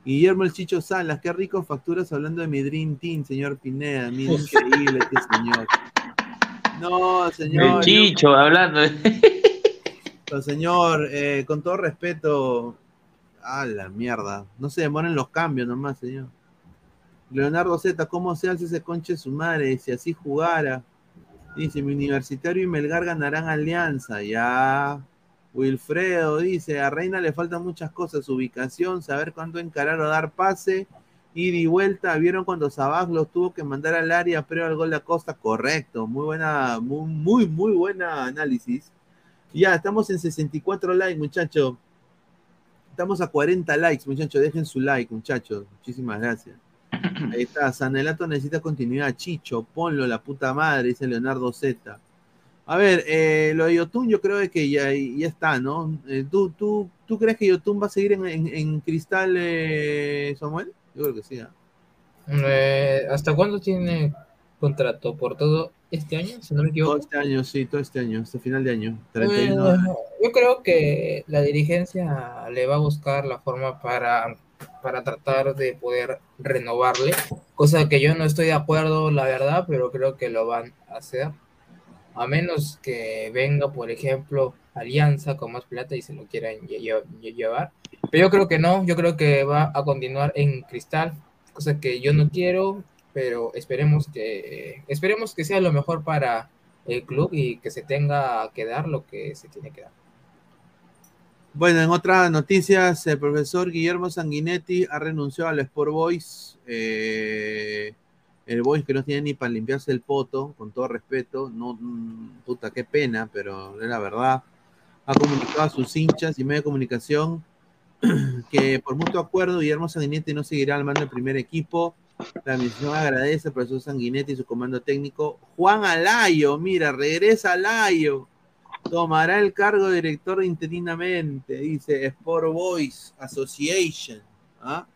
Guillermo el Chicho Salas, qué rico facturas hablando de mi Dream Team, señor Pineda. Mira, increíble este señor. No, señor. El Chicho, hablando. señor, eh, con todo respeto. A la mierda. No se demoren los cambios nomás, señor. Leonardo Z, ¿cómo se hace ese conche su madre? Si así jugara. Dice, mi universitario y Melgar ganarán alianza. Ya. Wilfredo dice, a Reina le faltan muchas cosas, ubicación, saber cuándo encarar o dar pase, ida y vuelta. ¿Vieron cuando Sabaj los tuvo que mandar al área, pero al gol de Acosta? Correcto, muy buena, muy, muy, muy buena análisis. Ya, estamos en 64 likes, muchachos. Estamos a 40 likes, muchachos. Dejen su like, muchachos. Muchísimas gracias. Ahí está. Sanelato necesita continuidad. Chicho, ponlo, la puta madre, dice Leonardo Z. A ver, eh, lo de Yotun yo creo que ya, ya está, ¿no? Eh, ¿tú, tú, tú crees que Yotun va a seguir en, en, en Cristal, eh, Samuel? Yo creo que sí. ¿ah? ¿Hasta cuándo tiene contrato? ¿Por todo este año? Si no me equivoco. Todo este año, sí, todo este año, hasta final de año. 31. yo creo que la dirigencia le va a buscar la forma para, para tratar de poder renovarle, cosa que yo no estoy de acuerdo, la verdad, pero creo que lo van a hacer. A menos que venga, por ejemplo, Alianza con más plata y se lo quieran lle- lle- llevar. Pero yo creo que no, yo creo que va a continuar en Cristal, cosa que yo no quiero, pero esperemos que esperemos que sea lo mejor para el club y que se tenga que dar lo que se tiene que dar. Bueno, en otras noticias, el profesor Guillermo Sanguinetti ha renunciado al Sport Boys. eh, el Boys que no tiene ni para limpiarse el poto, con todo respeto. No, mm, puta, qué pena, pero es la verdad. Ha comunicado a sus hinchas y medios de comunicación que por mutuo acuerdo Guillermo Sanguinetti no seguirá al mando del primer equipo. La misión agradece al profesor Sanguinetti y su comando técnico. Juan Alayo, mira, regresa Alayo. Tomará el cargo de director interinamente, dice Sport Boys Association. ¿Ah?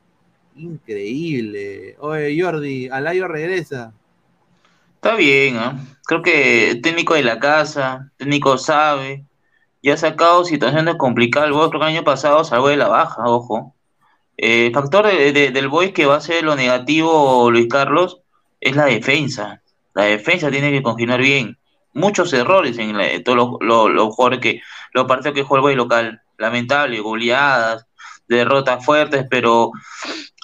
Increíble. Oye, Jordi, Alayo regresa. Está bien, ¿ah? creo que técnico de la casa, técnico sabe, ya ha sacado situaciones complicadas. El Boys creo que el año pasado salvo de la baja, ojo. Eh, factor de- de- del Boys que va a ser lo negativo, Luis Carlos, es la defensa. La defensa tiene que continuar bien. Muchos errores en la- todos los, jugadores que, los partidos que juega el local. Lamentable, goleadas, derrotas fuertes, pero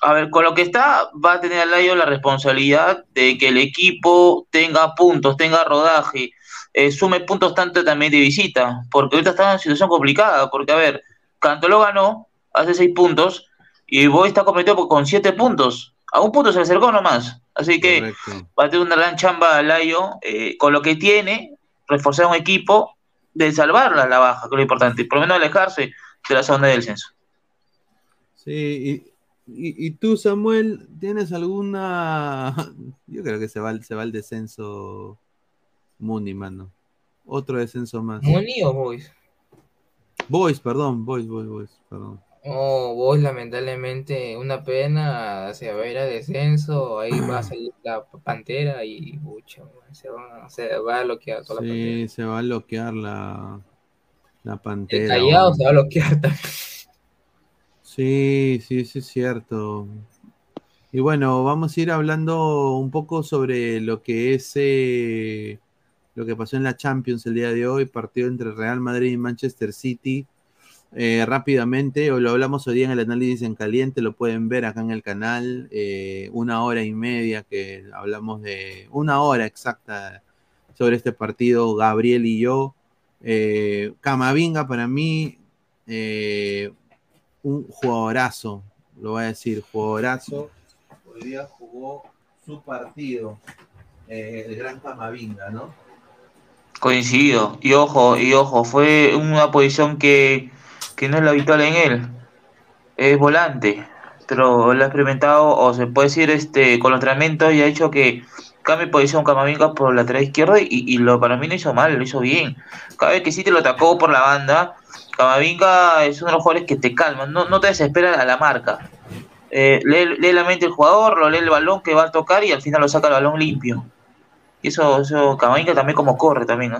a ver, con lo que está, va a tener al Layo la responsabilidad de que el equipo tenga puntos, tenga rodaje, eh, sume puntos tanto también de visita, porque ahorita está en una situación complicada, porque a ver, Cantoló ganó, hace seis puntos, y Boy está comprometido con siete puntos, a un punto se le acercó nomás, así que va a tener una gran chamba al Layo, eh, con lo que tiene, reforzar un equipo de salvarla a la baja, que es lo importante, por lo menos alejarse de la zona del descenso. Sí, y, y- y tú, Samuel, ¿tienes alguna...? Yo creo que se va, al- se va al descenso Muni, mano. Otro descenso más. ¿Muni o Boys? Boys, perdón, Boys, Boys, Boys, perdón. Oh, Boys, lamentablemente, una pena, se va a ir a descenso, ahí va a salir la pantera y pucha, se va, se va a bloquear toda la pantera. Sí, se va a bloquear la, la El pantera. Callao weón. se va a bloquear también. Sí, sí, sí es cierto. Y bueno, vamos a ir hablando un poco sobre lo que es eh, lo que pasó en la Champions el día de hoy, partido entre Real Madrid y Manchester City. Eh, rápidamente, lo hablamos hoy día en el análisis en caliente, lo pueden ver acá en el canal, eh, una hora y media que hablamos de, una hora exacta sobre este partido, Gabriel y yo. Eh, Camavinga para mí, eh, un jugadorazo, lo voy a decir, jugadorazo. Hoy día jugó su partido, eh, el gran Camavinga, ¿no? Coincido. Y ojo, y ojo, fue una posición que, que no es la habitual en él. Es volante. Pero lo ha experimentado, o se puede decir, este, con los entrenamientos y ha hecho que cambie posición Camavinga por lateral izquierdo y, y lo para mí no hizo mal, lo hizo bien. Cada vez que sí te lo atacó por la banda, Camavinga es uno de los jugadores que te calma, no, no te desespera a la marca. Eh, lee, lee la mente del jugador, lo lee el balón que va a tocar y al final lo saca el balón limpio. Y eso, eso Camavinga también como corre también.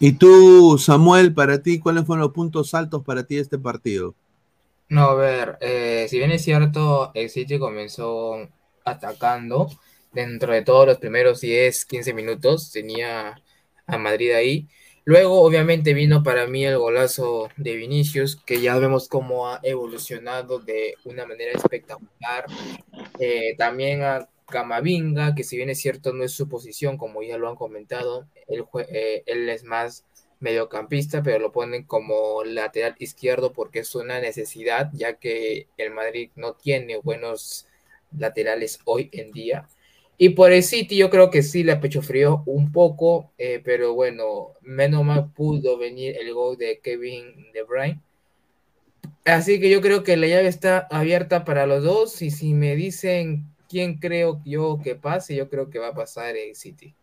Y tú, Samuel, para ti, ¿cuáles fueron los puntos altos para ti de este partido? No, a ver, eh, si bien es cierto, el City comenzó atacando, dentro de todos los primeros 10, 15 minutos tenía a Madrid ahí. Luego, obviamente, vino para mí el golazo de Vinicius, que ya vemos cómo ha evolucionado de una manera espectacular. Eh, también a Camavinga, que si bien es cierto no es su posición, como ya lo han comentado, eh, él es más mediocampista, pero lo ponen como lateral izquierdo porque es una necesidad, ya que el Madrid no tiene buenos laterales hoy en día. Y por el City yo creo que sí la pecho frío un poco, eh, pero bueno, menos mal pudo venir el gol de Kevin De Bruyne. Así que yo creo que la llave está abierta para los dos y si me dicen quién creo yo que pase, yo creo que va a pasar el City.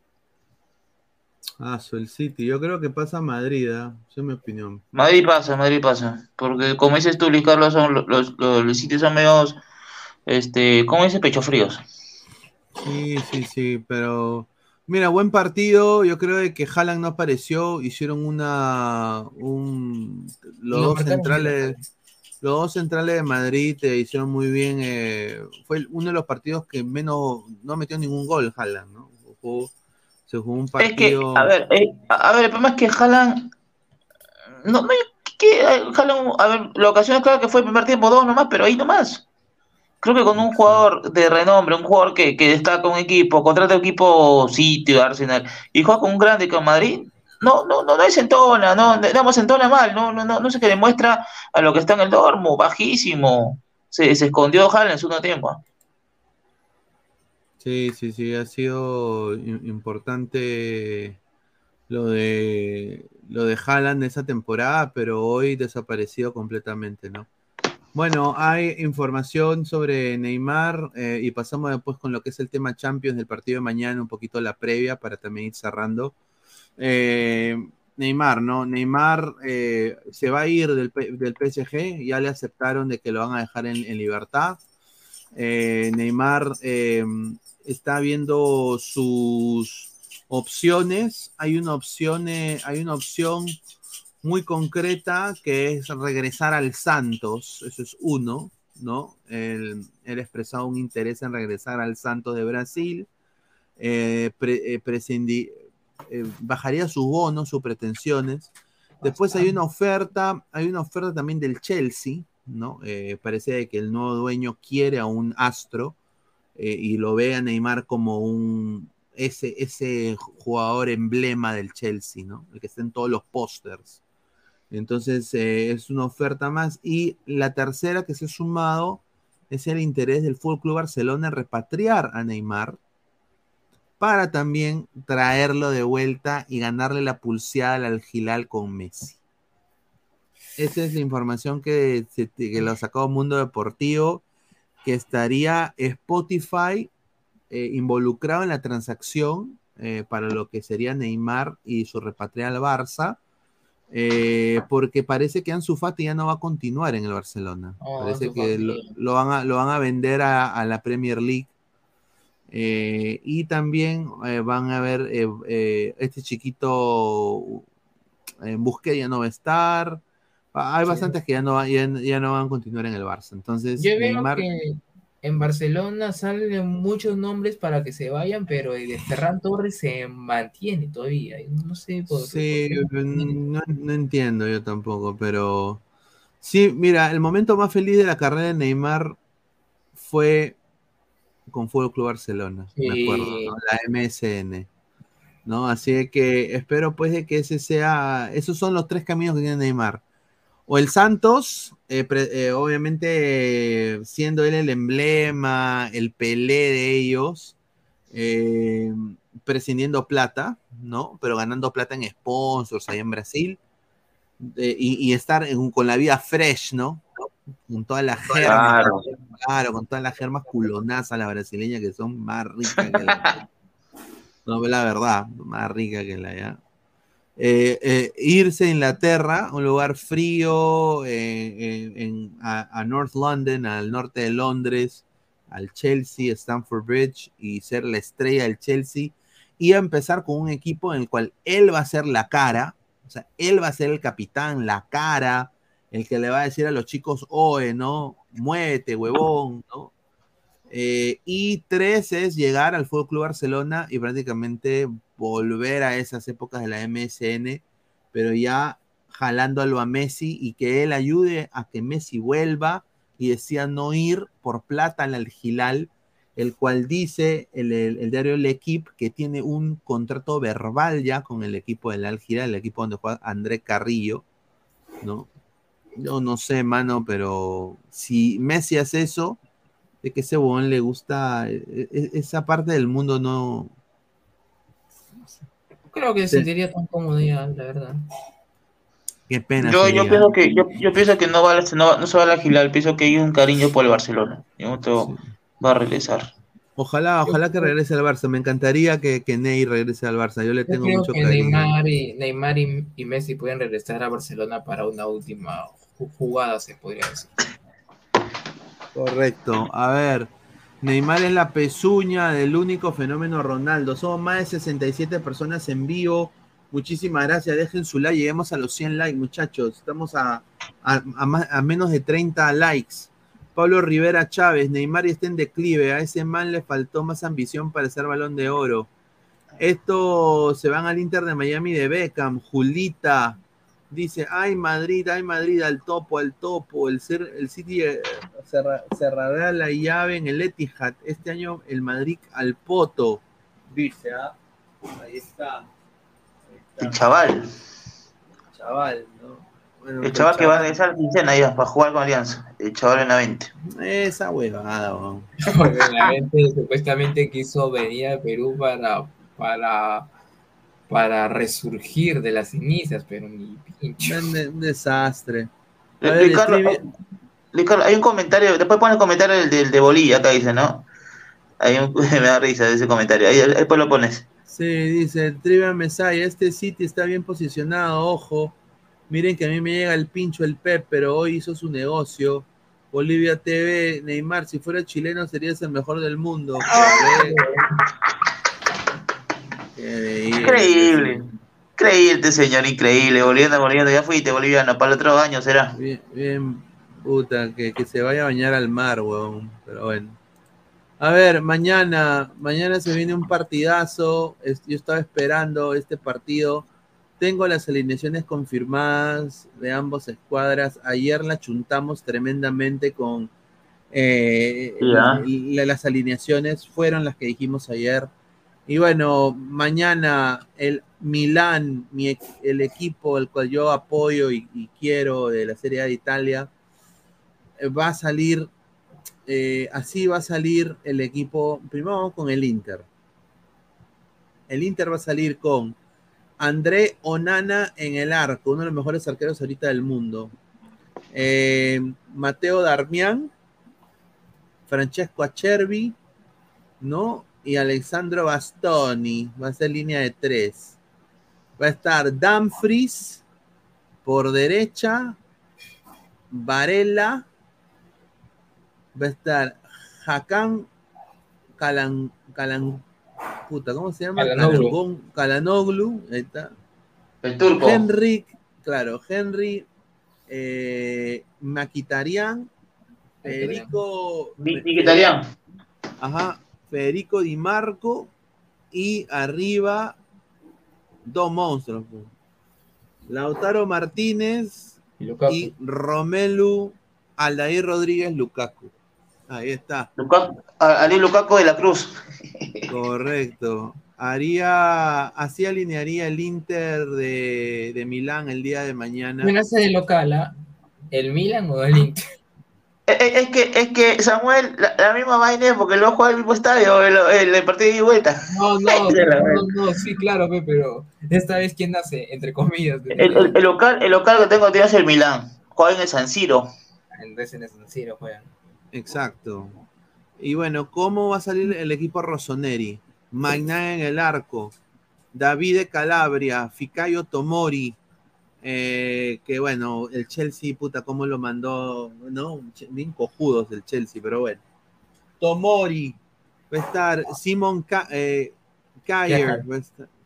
Ah, el City. Yo creo que pasa Madrid, ¿eh? esa es mi opinión. Madrid pasa, Madrid pasa. Porque como dices tú, Luis Carlos, son los, los, los sitios son medio, este, ¿cómo dice? Pecho fríos. Sí, sí, sí, pero mira, buen partido. Yo creo de que Haaland no apareció. Hicieron una, un, los dos centrales, los dos centrales de Madrid te hicieron muy bien. Eh, fue uno de los partidos que menos, no metió ningún gol Haaland, ¿no? se jugó un partido. Es que, a ver, eh, a ver, el problema es que Haaland, no, no, que Haaland, a ver, la ocasión es claro que fue el primer tiempo dos nomás, pero ahí nomás creo que con un jugador de renombre, un jugador que, que destaca un equipo, contrata equipo sitio, Arsenal, y juega con un grande como Madrid, no, no, no, no es entona, no, damos entona mal, no, no, no, no sé qué demuestra a lo que está en el dormo, bajísimo. Se, se escondió Haaland en su tiempo. Sí, sí, sí, ha sido importante lo de lo de Haaland esa temporada, pero hoy desaparecido completamente, ¿no? Bueno, hay información sobre Neymar eh, y pasamos después con lo que es el tema Champions del partido de mañana, un poquito la previa para también ir cerrando. Eh, Neymar, ¿no? Neymar eh, se va a ir del, del, PSG, ya le aceptaron de que lo van a dejar en, libertad. Neymar está viendo sus opciones. Hay una opción, hay una opción muy concreta que es regresar al Santos, eso es uno, ¿no? Él, él expresado un interés en regresar al Santos de Brasil, eh, eh, eh, bajaría sus bonos, sus pretensiones. Después hay una oferta, hay una oferta también del Chelsea, ¿no? parece que el nuevo dueño quiere a un astro y lo ve a Neymar como un, ese, ese jugador emblema del Chelsea, ¿no? El que está en todos los pósters. Entonces eh, es una oferta más. Y la tercera que se ha sumado es el interés del Fútbol Club Barcelona en repatriar a Neymar para también traerlo de vuelta y ganarle la pulseada al Gilal con Messi. Esa es la información que, que lo sacó Mundo Deportivo, que estaría Spotify eh, involucrado en la transacción eh, para lo que sería Neymar y su repatria al Barça eh, porque parece que Ansu Fati ya no va a continuar en el Barcelona. Oh, parece que lo, van a, lo van a vender a, la Premier League. Eh, y también eh, van a ver este chiquito en Busquets ya no va a estar. Hay bastantes que ya no, ya, no van a continuar en el Barça. Entonces, Neymar en Barcelona salen muchos nombres para que se vayan, pero el de Ferran Torres se mantiene todavía. No sé por, sí, No, entiendo yo tampoco, pero sí, mira, el momento más feliz de la carrera de Neymar fue con Fútbol Club Barcelona, me acuerdo, la MSN. ¿no? Así que espero pues de que ese sea, esos son los tres caminos que tiene Neymar o el Santos, eh, eh, obviamente siendo él el emblema, el pelé de ellos, eh, prescindiendo plata, ¿no? Pero ganando plata en sponsors ahí en Brasil. Y, estar con la vida fresh, ¿no? Con todas las germas, claro. con todas las germas culonazas la brasileña que son más ricas que la. no, la verdad, más rica que la ya. Eh, eh, irse a Inglaterra, un lugar frío, eh, a, North London, al norte de Londres, al Chelsea, Stamford Bridge, y ser la estrella del Chelsea, y a empezar con un equipo en el cual él va a ser la cara, o sea, él va a ser el capitán, la cara, el que le va a decir a los chicos, oye, ¿no? Muévete, huevón, ¿no? y tres es llegar al Fútbol Club Barcelona y prácticamente volver a esas épocas de la MSN, pero ya jalándolo a Messi y que él ayude a que Messi vuelva y decía no ir por plata al Gilal, el cual dice el, diario El Equipo que tiene un contrato verbal ya con el equipo del Al Gilal, el equipo donde juega André Carrillo, ¿no? Yo no sé, mano, pero si Messi hace eso, de que ese huevón le gusta e- e- esa parte del mundo no. Creo que se Sí. sentiría tan cómodo ya, la verdad. Qué pena. Yo, pienso que yo, yo pienso que no va a- no, no se va a la pienso que hay un cariño por el Barcelona. Y otro va a regresar. Ojalá, ojalá que regrese al Barça. Me encantaría que, que Ney regrese al Barça. Yo le Yo tengo creo mucho que cariño. Neymar, y, Neymar y, y Messi pueden regresar a Barcelona para una última jugada, se podría decir. Correcto. A ver. Neymar es la pezuña del único fenómeno Ronaldo. Somos más de 67 personas en vivo. Muchísimas gracias. Dejen su like. Lleguemos a los 100 likes, muchachos. Estamos a, a- más- a menos de 30 likes. Pablo Rivera Chávez. Neymar está en declive. A ese man le faltó más ambición para ser balón de oro. Esto se van al Inter de Miami de Beckham. Julita. Dice, ay Madrid, ay Madrid, al topo, al topo. El, ser, el City eh, cerra- cerrará la llave en el Etihad. Este año el Madrid al poto. Dice, ¿ah? Ahí está. El chaval. Chaval, ¿no? Bueno, El chaval que va a regresar a quincena ya para jugar con Alianza. El chaval en la 20. Esa huevada, weón. Obviamente, supuestamente quiso venir a Perú para, para, para resurgir de las cenizas, pero ni pincho. Un, un desastre. Ver, Ricardo, escribe- Ricardo, hay un comentario, después pone el comentario del, del de Bolivia, acá dice, ¿no? Un, me da risa ese comentario. Ahí, ahí después lo pones. Sí, dice el Trivia Mesaya, este City está bien posicionado, ojo. Miren que a mí me llega el pincho el Pep, pero hoy hizo su negocio. Bolivia TV, Neymar, si fuera chileno serías el mejor del mundo. Qué Increíble. Increíble señor, increíble. Volviendo, volviendo. Ya fuiste boliviano. Para el otro año será. Bien, bien, puta, que, que se vaya a bañar al mar, weón. Pero bueno. A ver, mañana, mañana se viene un partidazo. Es- Yo estaba esperando este partido. Tengo las alineaciones confirmadas de ambas escuadras. Ayer la chuntamos tremendamente con eh, la- las alineaciones. Fueron las que dijimos ayer. Y bueno, mañana el Milán, mi el equipo al cual yo apoyo y, quiero de la Serie A de Italia, eh, va a salir, eh, así va a salir el equipo, primero con el Inter. El Inter va a salir con André Onana en el arco, uno de los mejores arqueros ahorita del mundo. Eh, Mateo Darmian, Francesco Acerbi, ¿no? Y Alexandro Bastoni, va a ser línea de tres. Va a estar Dumfries por derecha, Varela, va a estar Hakan Calan, Calan, puta, ¿cómo se llama? Calhanoglu, ahí está. El turco. Henry, claro, Henry eh, Maquitarian, Federico. Ajá, Federico Di Marco y arriba dos monstruos. pues. Lautaro Martínez y, Romelu Aldair Rodríguez Lukaku. Ahí está. Lukaku, Ali Lukaku de la Cruz. Correcto. Haría, así alinearía el Inter de, de Milán el día de mañana. ¿Quién hace de local, ah? ¿El Milan o el Inter? Es, es- es que, es que Samuel, la, la misma vaina es porque lo juega el mismo estadio, el, el, el partido de ida y vuelta. No, no, no, no, sí, claro, pe, pero esta vez quién hace, entre comillas. El, el- el local, el local que tengo tío es el Milán. Juega en el San Siro. Entonces en el San Siro juegan. Exacto. Y bueno, ¿cómo va a salir el equipo Rossoneri? Magnan en el arco, Davide Calabria, Ficayo Tomori, eh, que bueno, el Chelsea, puta, cómo lo mandó, ¿no? Bien cojudos el Chelsea, pero bueno. Tomori, va a estar Simon Ca- eh,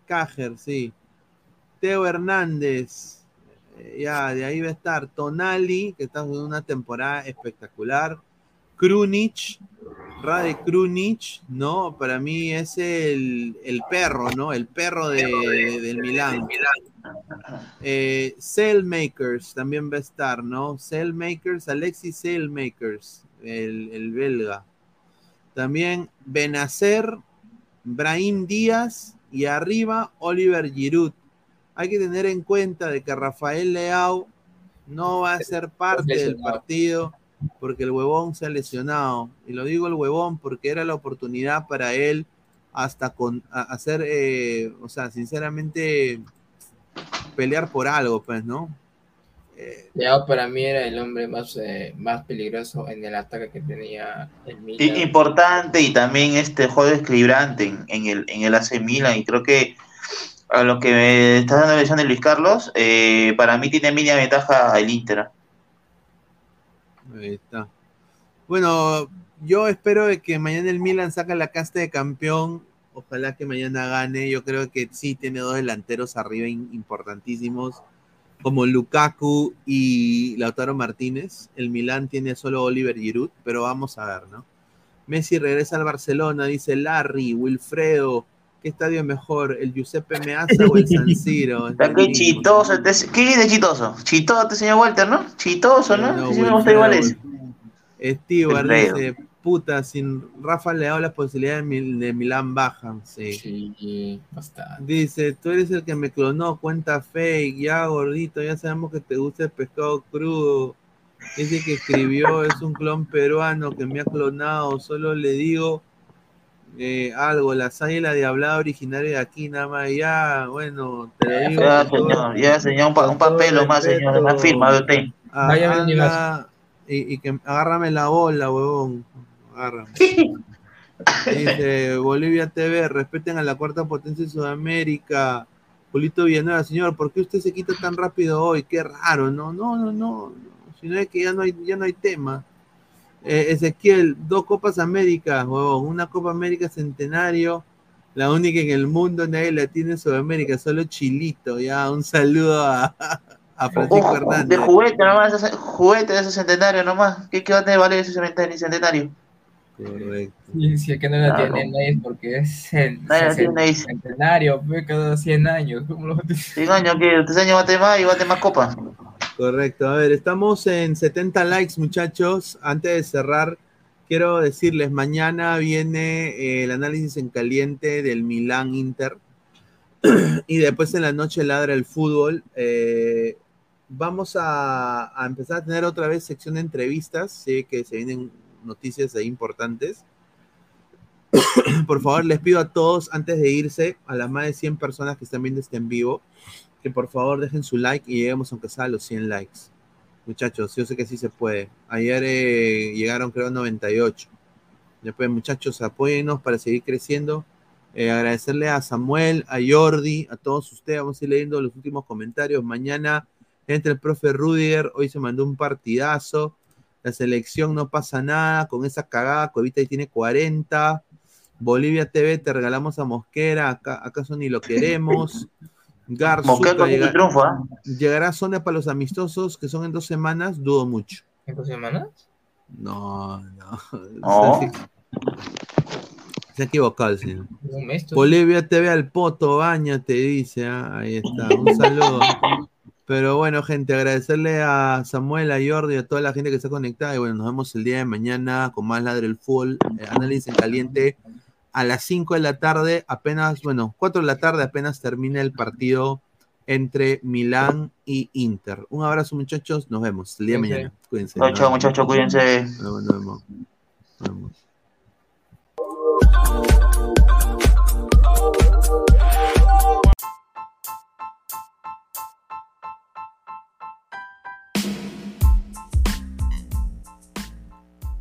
Cajer, sí. Teo Hernández, eh, ya, de ahí va a estar Tonali, que está haciendo una temporada espectacular. Krunic, Rade Krunic, ¿no? Para mí es el, el perro, ¿no? El perro de, de- del Milán. Eh, Sailmakers también va a estar, ¿no? Sailmakers, Alexis Sailmakers, el, el belga. También Benacer, Brahim Díaz y arriba Oliver Giroud. Hay que tener en cuenta de que Rafael Leao no va a ser parte del partido. Porque el huevón se ha lesionado. Y lo digo el huevón porque era la oportunidad para él hasta con hacer, eh, o sea, sinceramente, pelear por algo, pues, ¿no? ya para mí era el hombre más, eh, más peligroso en el ataque que tenía el Milan. Importante y también este juego equilibrante en, en, el, en el AC Milan y creo que a lo que me está dando la lección de Luis Carlos, eh, para mí tiene media ventaja el Inter. Ahí está. Bueno, yo espero que mañana el Milan saque la casta de campeón. Ojalá que mañana gane. Yo creo que sí tiene dos delanteros arriba importantísimos como Lukaku y Lautaro Martínez. El Milán tiene solo Oliver Giroud, pero vamos a ver, ¿no? Messi regresa al Barcelona, dice Larry, Wilfredo. ¿Qué estadio es mejor, el Giuseppe Meazza o el San Siro? qué chitoso, ¿qué viene chitoso? Chitoso, señor Walter, ¿no? Chitoso, ¿no? No, sí, me gusta igual Stewart dice, puta, sin Rafa le dado las posibilidades de, Milán bajan. Sí. sí, bastante. Dice, tú eres el que me clonó, cuenta fake, ya gordito, ya sabemos que te gusta el pescado crudo. Dice que escribió, es un clon peruano que me ha clonado, solo le digo eh, algo, la la diablada originaria de aquí, nada más, ya, bueno, te lo digo. Ya, señor, ya, señor, un, papel o más, señor, una firma de usted. Vaya, y, y, que agárrame la bola, huevón. Dice Bolivia TV, respeten a la cuarta potencia de Sudamérica. Julito Villanueva, señor, ¿por qué usted se quita tan rápido hoy? Qué raro, no, no, no, no. Si no es que ya no hay, ya no hay tema. Eh, Ezequiel, dos Copas América, una Copa América Centenario, la única en el mundo, nadie la tiene en Sudamérica, solo Chilito. Ya, un saludo a, a Francisco Hernández. De juguete nomás, juguete de ese centenario nomás. ¿Qué, qué va a tener valer ese centenario? Correcto. Y si es que no la tiene nadie porque es el, centenario, fue cada 100 años. ¿Cómo lo 100 años, que este año bate más y bate más copa. Correcto, a ver, estamos en 70 likes, muchachos. Antes de cerrar, quiero decirles, mañana viene eh, el análisis en caliente del Milán Inter. y después en la noche ladra el fútbol. Eh, vamos a, a, empezar a tener otra vez sección de entrevistas. Sé que se vienen noticias ahí importantes. por favor, les pido a todos, antes de irse, a las más de 100 personas que están viendo este en vivo, que por favor dejen su like y lleguemos aunque sea a los 100 likes. Muchachos, yo sé que sí se puede. Ayer eh, llegaron creo 98. Después, muchachos, apóyennos para seguir creciendo. Eh, agradecerle a Samuel, a Jordi, a todos ustedes. Vamos a ir leyendo los últimos comentarios. Mañana entra el profe Rudiger. Hoy se mandó un partidazo. La selección no pasa nada con esa cagada. Covita ahí tiene 40. Bolivia TV te regalamos a Mosquera. Acá, acaso ni lo queremos. Garzuca llega, triunfo, ¿eh? llegará a zona para los amistosos que son en dos semanas. Dudo mucho. ¿En dos semanas? No, no. no. Se ha equivocado el señor. Bolivia TV al poto, bañate, dice. ¿ah? Ahí está. Un saludo. Pero bueno, gente, agradecerle a Samuel, a Jordi, a toda la gente que está conectada. Y bueno, nos vemos el día de mañana con más Ladre el Fútbol. Eh, análisis en caliente a las 5 de la tarde. Apenas, bueno, 4 de la tarde apenas termina el partido entre Milán y Inter. Un abrazo, muchachos. Nos vemos el día de mañana. Cuídense. Chao, muchachos, cuídense. Nos vemos. Nos vemos.